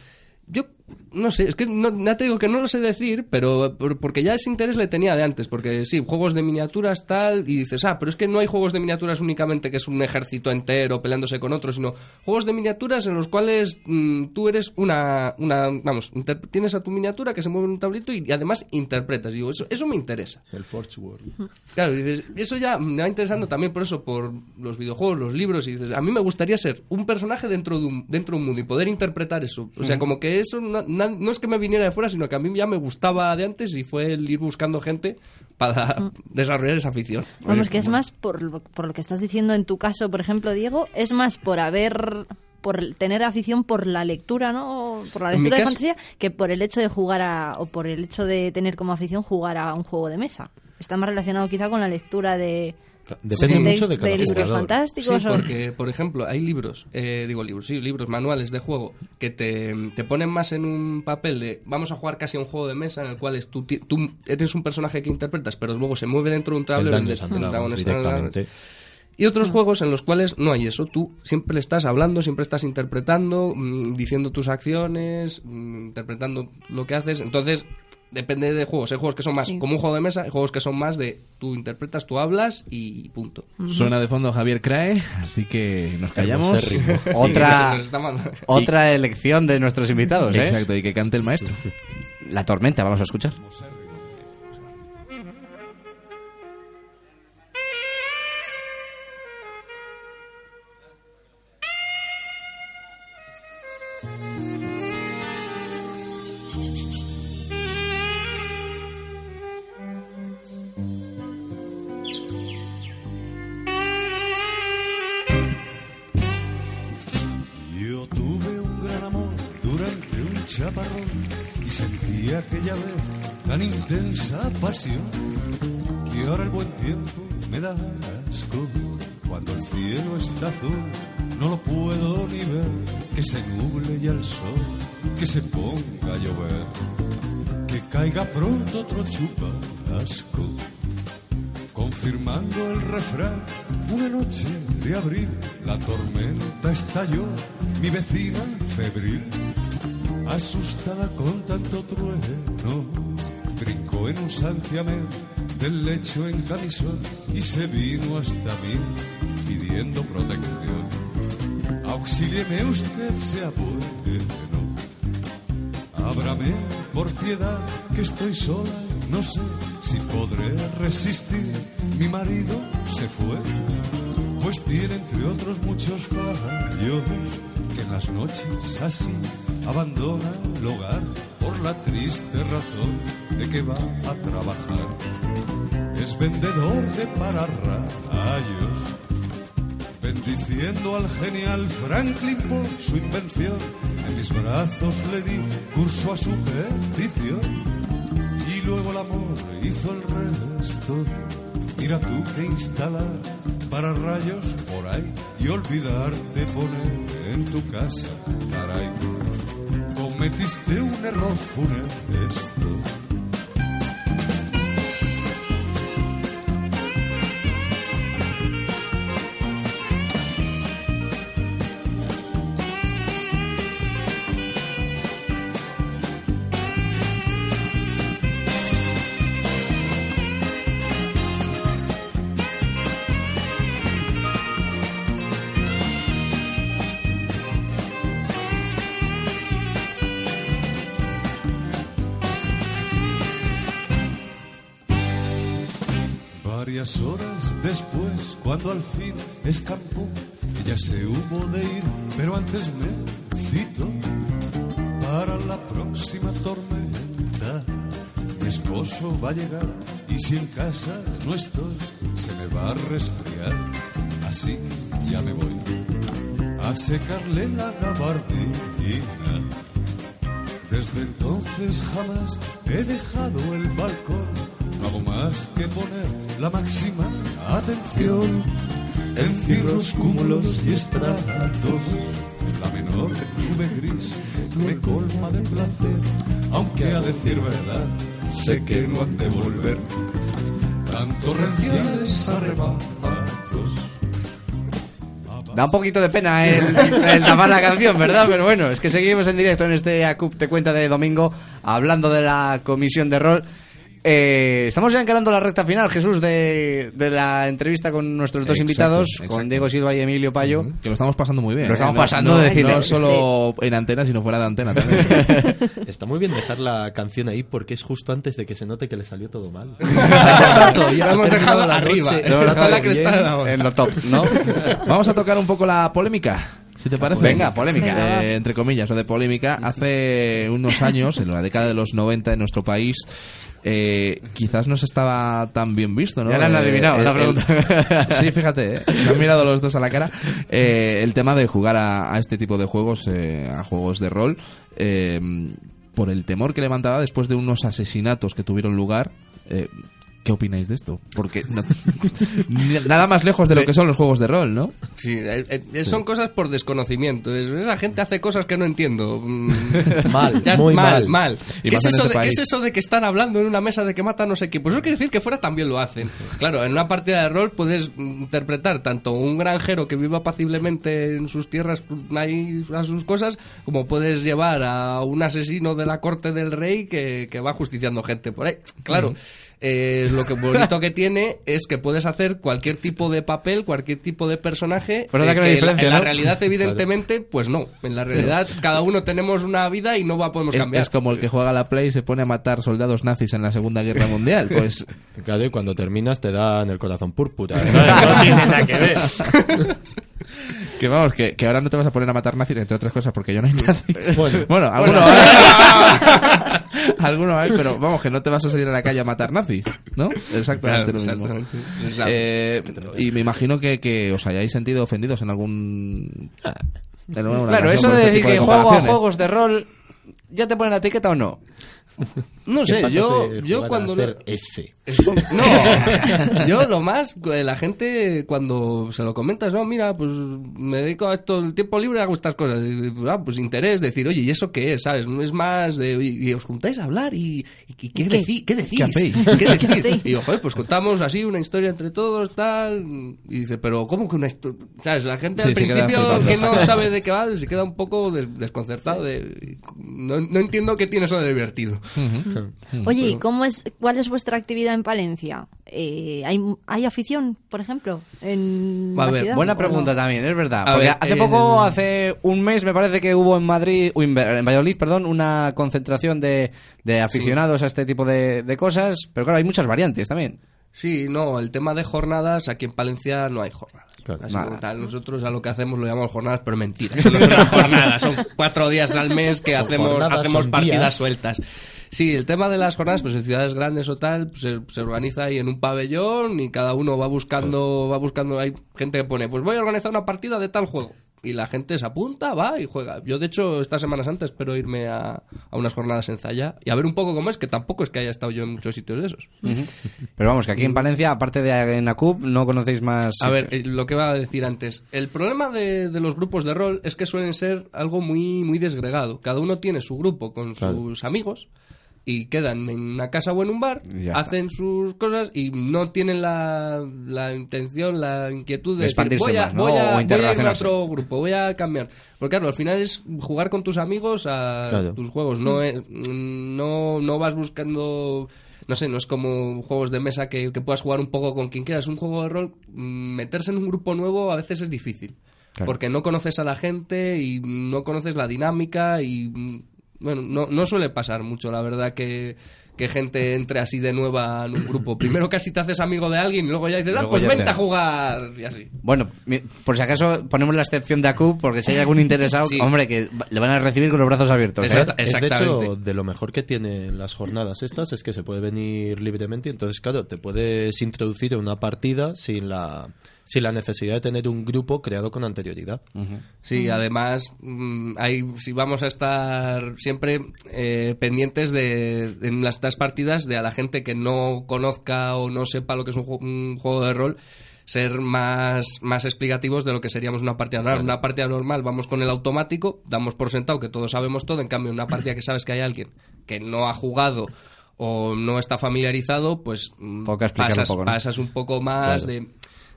yo no sé, es que no, ya te digo que no lo sé decir, pero por- porque ya ese interés le tenía de antes, porque sí, juegos de miniaturas tal, y dices, ah, pero es que no hay juegos de miniaturas únicamente que es un ejército entero peleándose con otros, sino juegos de miniaturas en los cuales mm, tú eres una, una vamos, inter- tienes a tu miniatura que se mueve en un tablito y, además interpretas. Digo, eso, eso me interesa. El Forge World. Claro, y dices, eso ya me va interesando también por eso, por los videojuegos, los libros, y dices, a mí me gustaría ser un personaje dentro de un, dentro de un mundo y poder interpretar eso. O sea, como que eso no, na- no es que me viniera de fuera, sino que a mí ya me gustaba de antes y fue el ir buscando gente para desarrollar esa afición. Vamos, que es más por lo, por lo que estás diciendo en tu caso, por ejemplo, Diego, es más por haber por tener afición por la lectura, ¿no? Por la lectura de caso- fantasía, que por el hecho de jugar a, o por el hecho de tener como afición jugar a un juego de mesa. Está más relacionado quizá con la lectura de, Depende de, mucho de cada libros jugador. fantásticos. Sí, o- porque, por ejemplo, hay libros, eh, digo libros, sí, libros, manuales de juego, que te, te ponen más en un papel de vamos a jugar casi a un juego de mesa en el cual es tú, tú eres un personaje que interpretas, pero luego se mueve dentro de un El tablero Dungeons Y otros juegos en los cuales no hay eso. Tú siempre estás hablando, siempre estás interpretando, mm, diciendo tus acciones, mm, interpretando lo que haces. Entonces, depende de juegos. Hay juegos que son más Sí. como un juego de mesa, hay juegos que son más de tú interpretas, tú hablas y punto. Suena de fondo Javier Crae, así que nos callamos. Otra, (laughs) otra elección de nuestros invitados, ¿eh? Exacto, y que cante el maestro. La tormenta, vamos a escuchar. Intensa pasión que ahora el buen tiempo me da asco. Cuando el cielo está azul no lo puedo ni ver, que se nuble ya el sol, que se ponga a llover, que caiga pronto otro chupasco confirmando el refrán. Una noche de abril la tormenta estalló, mi vecina febril, asustada con tanto trueno, brincó en un santiamén del lecho en camisón y se vino hasta mí pidiendo protección. Auxílieme usted, sea bueno. Ábrame por piedad que estoy sola no sé si podré resistir. Mi marido se fue, pues tiene entre otros muchos fallos que en las noches así abandona el hogar por la triste razón de que va a trabajar. Es vendedor de pararrayos bendiciendo al genial Franklin por su invención. En mis brazos le di curso a su petición y luego el amor hizo el resto. Mira tú que instalar para rayos por ahí y olvidarte poner en tu casa, caray. Cometiste un error funesto. Se hubo de ir, pero antes me citó para la próxima tormenta. Mi esposo va a llegar y si en casa no estoy, se me va a resfriar. Así ya me voy a secarle la gabardina. Desde entonces jamás he dejado el balcón. No hago más que poner la máxima atención en cirros, cúmulos y estratos. La menor nube gris me colma de placer, aunque a decir verdad sé que no han de volver tantos renciales arrebatos. Da un poquito de pena el, el tapar la canción, ¿verdad? Pero bueno, es que seguimos en directo en este ACUP Te Cuenta de domingo hablando de la comisión de rol. Eh, estamos ya encarando la recta final, Jesús, de, de la entrevista con nuestros dos Exacto, invitados, exacto. con Diego Silva y Emilio Payo. Que lo estamos pasando muy bien. Lo ¿eh? estamos No- pasando no, de. No solo en antena, sino fuera de antena también. (laughs) Está muy bien dejar la canción ahí porque es justo antes de que se note que le salió todo mal. (laughs) Lo (laughs) hemos dejado arriba. está la cresta bien. de la ola. En lo top, ¿no? Vamos a tocar un poco la polémica. Si te parece. Venga, polémica. Eh, entre comillas, o de polémica. Hace unos años, en la década de los 90 en nuestro país, eh, quizás no se estaba tan bien visto, ¿no? Ya la han Eh, adivinado, la el- pregunta. (laughs) sí, fíjate, ¿eh? se han mirado los dos a la cara. Eh, el tema de jugar a, a este tipo de juegos, eh, a juegos de rol, eh, por el temor que levantaba después de unos asesinatos que tuvieron lugar. Eh, ¿Qué opináis de esto? Porque no- (laughs) (laughs) nada más lejos de lo que son los juegos de rol, ¿no? Sí, eh, eh, son cosas por desconocimiento. Es- Esa gente hace cosas que no entiendo. Mm, (laughs) Mal, ya muy mal, mal. ¿Qué es, eso este de, qué país. es eso de que están hablando en una mesa de que mata no sé qué? Pues eso quiere decir que fuera también lo hacen. Claro, en una partida de rol puedes interpretar tanto un granjero que viva paciblemente en sus tierras ahí a sus cosas, como puedes llevar a un asesino de la corte del rey que, que va justiciando gente por ahí. Claro. Eh, lo que bonito que tiene es que puedes hacer cualquier tipo de papel, cualquier tipo de personaje. Pues nada eh, que en la- diferencia, en la ¿no? realidad, (laughs) evidentemente, pues no. En la realidad, cada uno tenemos una vida y no va, podemos Es, cambiar. es como el que juega a la Play y se pone a matar soldados nazis en la Segunda Guerra Mundial. Pues (laughs) Claro, y cuando terminas te dan el corazón púrpura. No, (laughs) no tiene nada que ver. que vamos, que, que ahora no te vas a poner a matar nazis, entre otras cosas, porque yo no hay nazis. Bueno. Bueno, alguno hay. (laughs) alguno hay, pero vamos, que no te vas a salir a la calle a matar nazis, ¿no? Exactamente Claro, lo mismo. exactamente. Eh, y me imagino que, que os hayáis sentido ofendidos en algún... en alguna Claro, eso de este decir que juego a juegos de rol, ¿ya te ponen la etiqueta o no? (laughs) no sé, ¿Qué pasas yo, de yo cuando... hacer no- ese. (laughs) No, yo lo más, eh, la gente cuando se lo comentas, no, mira, pues me dedico a esto, el tiempo libre hago estas cosas, y, pues, ah, pues interés, decir, oye, ¿y eso qué es? ¿Sabes? No es más de, y, y os juntáis a hablar y, y ¿qué, qué, ¿Qué? decí- qué decís? ¿Qué decís? (laughs) Y joder, pues contamos así una historia entre todos, tal, y dice, pero ¿cómo que una historia? ¿Sabes? La gente Sí, al principio que no sabe de qué va, se queda un poco des- desconcertado, de, no, no entiendo qué tiene eso de divertido. (laughs) Oye, ¿y cómo es, cuál es vuestra actividad en Palencia? Eh, ¿hay, ¿Hay afición, por ejemplo? En A la ver, ciudad, Buena no? pregunta también, es verdad. A Porque ver, hace el- poco, hace un mes, me parece que hubo en Madrid, o en Valladolid, perdón, una concentración de, de aficionados a este tipo de, de cosas. Pero claro, hay muchas variantes también. Sí, no, el tema de jornadas, aquí en Palencia no hay jornadas. Claro. Así Nada. como tal, nosotros a lo que hacemos lo llamamos jornadas, pero mentira. Eso (laughs) no son jornadas, son cuatro días al mes que Son hacemos, jornadas, hacemos partidas días. sueltas. Sí, el tema de las jornadas, pues en ciudades grandes o tal, pues, se, se organiza ahí en un pabellón y cada uno va buscando, va buscando, hay gente que pone, pues voy a organizar una partida de tal juego. Y la gente se apunta, va y juega. Yo, de hecho, estas semanas antes espero irme a, a unas jornadas en Zaya y a ver un poco cómo es, que tampoco es que haya estado yo en muchos sitios de esos. Pero vamos, que aquí en Palencia, aparte de en la CUP, no conocéis más. A ver, eh, lo que iba a decir antes. El problema de, de los grupos de rol es que suelen ser algo muy, muy desgregado. Cada uno tiene su grupo con Claro. sus amigos y quedan en una casa o en un bar, hacen sus cosas y no tienen la, la intención, la inquietud de, decir, voy a, más, ¿no? voy a- voy a ir a otro grupo, voy a cambiar. Porque claro, al final es jugar con tus amigos a Claro. tus juegos. No, es- no, no vas buscando no sé, no es como juegos de mesa que, que puedas jugar un poco con quien quieras. Un juego de rol, mm, meterse en un grupo nuevo a veces es difícil. Claro. Porque no conoces a la gente y no conoces la dinámica y mm, bueno, no, no suele pasar mucho, la verdad que que gente entre así de nueva en un grupo. Primero casi te haces amigo de alguien y luego ya dices, ah, Luego pues vente te- a jugar y así. Bueno, mi- por si acaso ponemos la excepción de ACUP, porque si hay algún interesado, Sí. hombre, que le van a recibir con los brazos abiertos. ¿eh? Exacto. Es de hecho de lo mejor que tienen las jornadas estas es que se puede venir libremente y entonces claro te puedes introducir en una partida sin la sin la necesidad de tener un grupo creado con anterioridad. Sí, además, mm, hay, si vamos a estar siempre eh, pendientes de, en las estas partidas de a la gente que no conozca o no sepa lo que es un, ju- un juego de rol, ser más, más explicativos de lo que seríamos una partida normal. Una partida normal vamos con el automático, damos por sentado que todos sabemos todo, en cambio una partida que sabes que hay alguien que no ha jugado o no está familiarizado, pues mm, explicar un pasas, poco, ¿no? pasas un poco más Claro. de,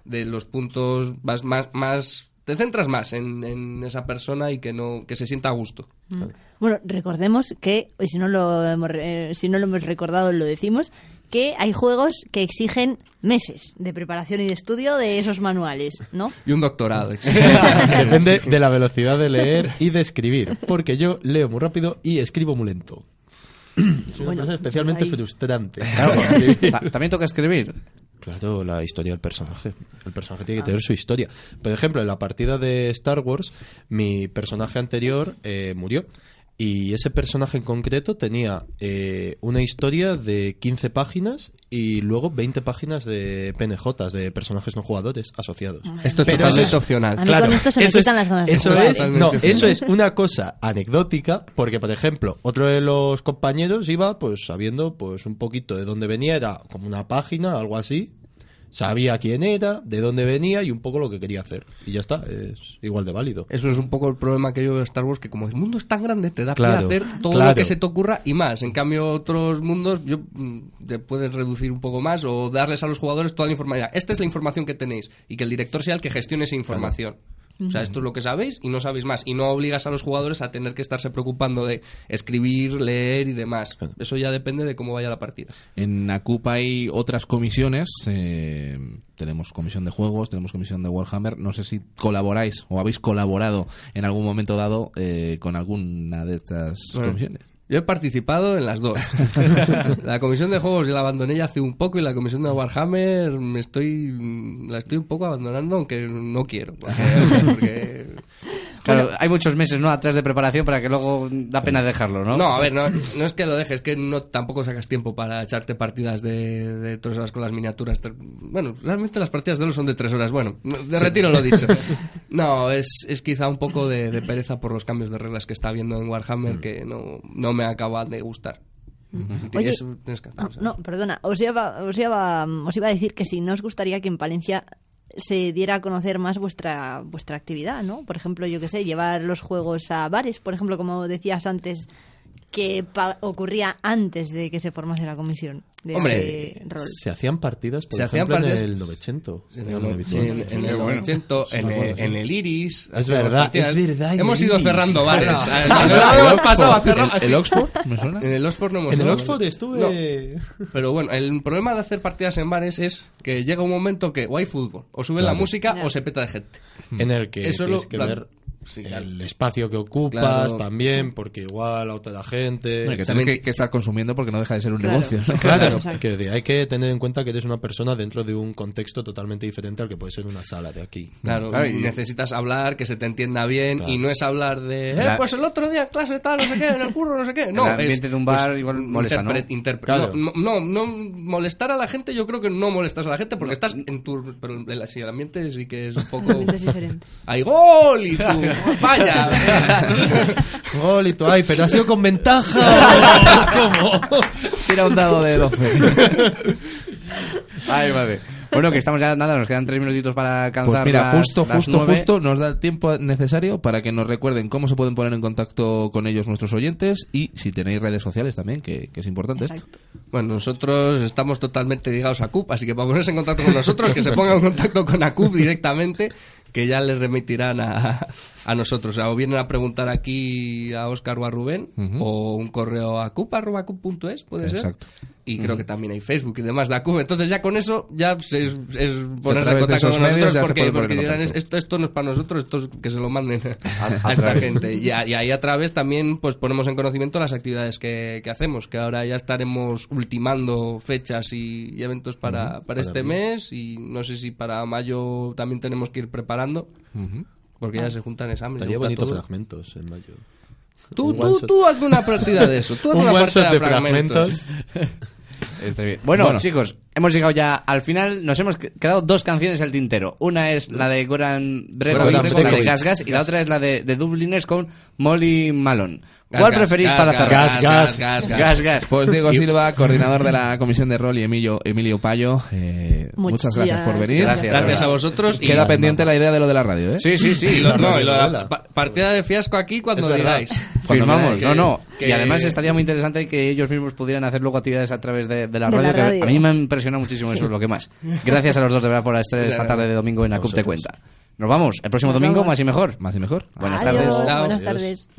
de los puntos vas más, más te centras más en, en esa persona y que no que se sienta a gusto. Bueno, recordemos que, y si no lo hemos, eh, si no lo hemos recordado, lo decimos, que hay juegos que exigen meses de preparación y de estudio de esos manuales, ¿no? Y un doctorado. (laughs) Depende de la velocidad de leer y de escribir, porque yo leo muy rápido y escribo muy lento. (clears throat) Es Bueno, especialmente ahí- frustrante. Claro, (laughs) también toca escribir. Claro, la historia del personaje. El personaje tiene que tener su historia. Por ejemplo, en la partida de Star Wars, mi personaje anterior eh, murió. Y ese personaje en concreto tenía eh, una historia de 15 páginas y luego 20 páginas de PNJs, de personajes no jugadores asociados. Esto es Pero eso es- opcional. A mí con esto se me eso quitan es- las ganas de eso jugar. es, Totalmente no, opcional. eso es una cosa anecdótica, porque por ejemplo, otro de los compañeros iba pues sabiendo pues un poquito de dónde venía, era como una página, algo así, sabía quién era, de dónde venía y un poco lo que quería hacer. Y ya está, es igual de válido. Eso es un poco el problema que yo veo de Star Wars, que como el mundo es tan grande, te da Claro, pie hacer todo claro. lo que se te ocurra y más. En cambio, otros mundos yo, mm, te puedes reducir un poco más o darles a los jugadores toda la información. Esta es la información que tenéis y que el director sea el que gestione esa información. O sea, esto es lo que sabéis y no sabéis más. Y no obligas a los jugadores a tener que estarse preocupando de escribir, leer y demás. Eso ya depende de cómo vaya la partida. En ACUP hay otras comisiones. eh, tenemos comisión de juegos, tenemos comisión de Warhammer. No sé si colaboráis o habéis colaborado en algún momento dado eh, con alguna de estas Bueno, comisiones. Yo he participado en las dos. (laughs) la comisión de juegos la abandoné ya hace un poco y la comisión de Warhammer me estoy la estoy un poco abandonando aunque no quiero. Porque, porque- Claro, hay muchos meses, ¿no? Atrás de preparación para que luego da pena dejarlo, ¿no? No, a ver, no, no es que lo dejes, es que no tampoco sacas tiempo para echarte partidas de, de tres horas con las miniaturas. Bueno, realmente las partidas de oro son de tres horas. Bueno, de retiro lo dicho. (laughs) No, es, es quizá un poco de, de pereza por los cambios de reglas que está habiendo en Warhammer que no, no me acaban de gustar. Y Oye, eso tienes que hacer, Ah, o sea. no, perdona, os iba, os, iba, os iba a decir que si no os gustaría que en Palencia se diera a conocer más vuestra vuestra actividad, ¿no? Por ejemplo, yo qué sé, llevar los juegos a bares, por ejemplo, como decías antes, que ocurría antes de que se formase la comisión de Hombre, ese rol. Se hacían partidas, por Se hacían ejemplo, partidas- en el 900. En el, muy habitual. en- en el 900, en, el, en el Iris. Es verdad, partidas. es verdad, en Hemos ido cerrando bares. Ah, (laughs) no, no, no, hemos pasado a cerrar. ¿El, Oxford? (laughs) ¿Me suena? En el Oxford no hemos En el ido. Oxford estuve... Pero bueno, el problema de hacer partidas en bares es que llega un momento que o hay fútbol, o sube la Claro. música Ya. o se peta de gente. en el que Eso tienes lo- que la- ver Sí, claro. el espacio que ocupas Claro. también, porque igual a otra gente... No, que También- que, que estar consumiendo porque no deja de ser un Claro. negocio. ¿no? (laughs) Claro, decir, hay que tener en cuenta que eres una persona dentro de un contexto totalmente diferente al que puede ser una sala de aquí. Claro, Claro, y- necesitas hablar, que se te entienda bien Claro. y no es hablar de, eh, pues el otro día en clase tal, no sé qué, en el curro, no sé qué. No, El ambiente es, de un bar es igual molesta, ¿no? interpre- interpre- Claro. no, no, molestar a la gente, yo creo que no molestas a la gente porque estás en tu... Pero el, sí, el ambiente sí que es un (laughs) poco... Es diferente. ¡Hay gol! Y tú, (laughs) (laughs) ¡vaya! Gol y tú, ay, pero ha sido con ventaja. (laughs) ¿Cómo? Tira un dado de 12. (laughs) Ay, madre. Bueno, que estamos ya, nada, nos quedan tres minutitos para alcanzar Pues mira, las- justo, las justo, justo nos da el tiempo necesario para que nos recuerden cómo se pueden poner en contacto con ellos nuestros oyentes y si tenéis redes sociales también, que, que es importante esto. Bueno, nosotros estamos totalmente ligados a CUP, así que para ponerse en contacto con nosotros, que se pongan en contacto con ACUP directamente, que ya les remitirán a, a nosotros. O, vienen a preguntar aquí a Óscar o a Rubén, o un correo a cup.cup.es, puede ser. Exacto. Y creo que también hay Facebook y demás de ACUB. Entonces ya con eso ya es, es ponerse en contacto con medios nosotros porque, porque dirán, esto, esto no es para nosotros, esto es que se lo manden (laughs) a, a esta gente. Y, a- y ahí a través también pues ponemos en conocimiento las actividades que, que hacemos, que ahora ya estaremos ultimando fechas y, y eventos para, para este mes y no sé si para mayo también tenemos que ir preparando. Porque ya se juntan exámenes. Estaría junta bonito todo. fragmentos en mayo. Tú, tú, tú haz una partida de eso. Tú haz (laughs) Un una partida de fragmentos. (laughs) Bien. Bueno, Bueno. chicos, hemos llegado ya al final. Nos hemos quedado dos canciones al tintero. Una es la de Goran Bregovic, la de Bregovic. Gas Gas, y la otra es la de, de Dubliners con Molly Malone. Gas, ¿Cuál gas, preferís gas, para gas, cerrar? gas, gas, gas, gas. gas, gas. Pues Diego Silva, coordinador de la comisión de rol, y Emilio, Emilio Payo, eh, muchas Muchas gracias por venir. gracias. Gracias a vosotros. Y, Queda pendiente la idea de lo de la radio, ¿eh? Sí, sí, sí. y lo- no, y lo de la partida de fiasco aquí cuando digáis. Cuando Firmamos, que- no, no. que- Y además estaría muy interesante que ellos mismos pudieran hacer luego actividades a través de, de la, De radio, la que radio. A mí me ha impresionado muchísimo eso, es lo que más. Gracias a los dos de verdad por estar esta Claro. tarde de domingo en ACUP Te Cuenta. Nos vamos. El próximo Nos domingo, vamos. más y mejor. Más y mejor. Buenas Adiós, tardes. Buenas tardes.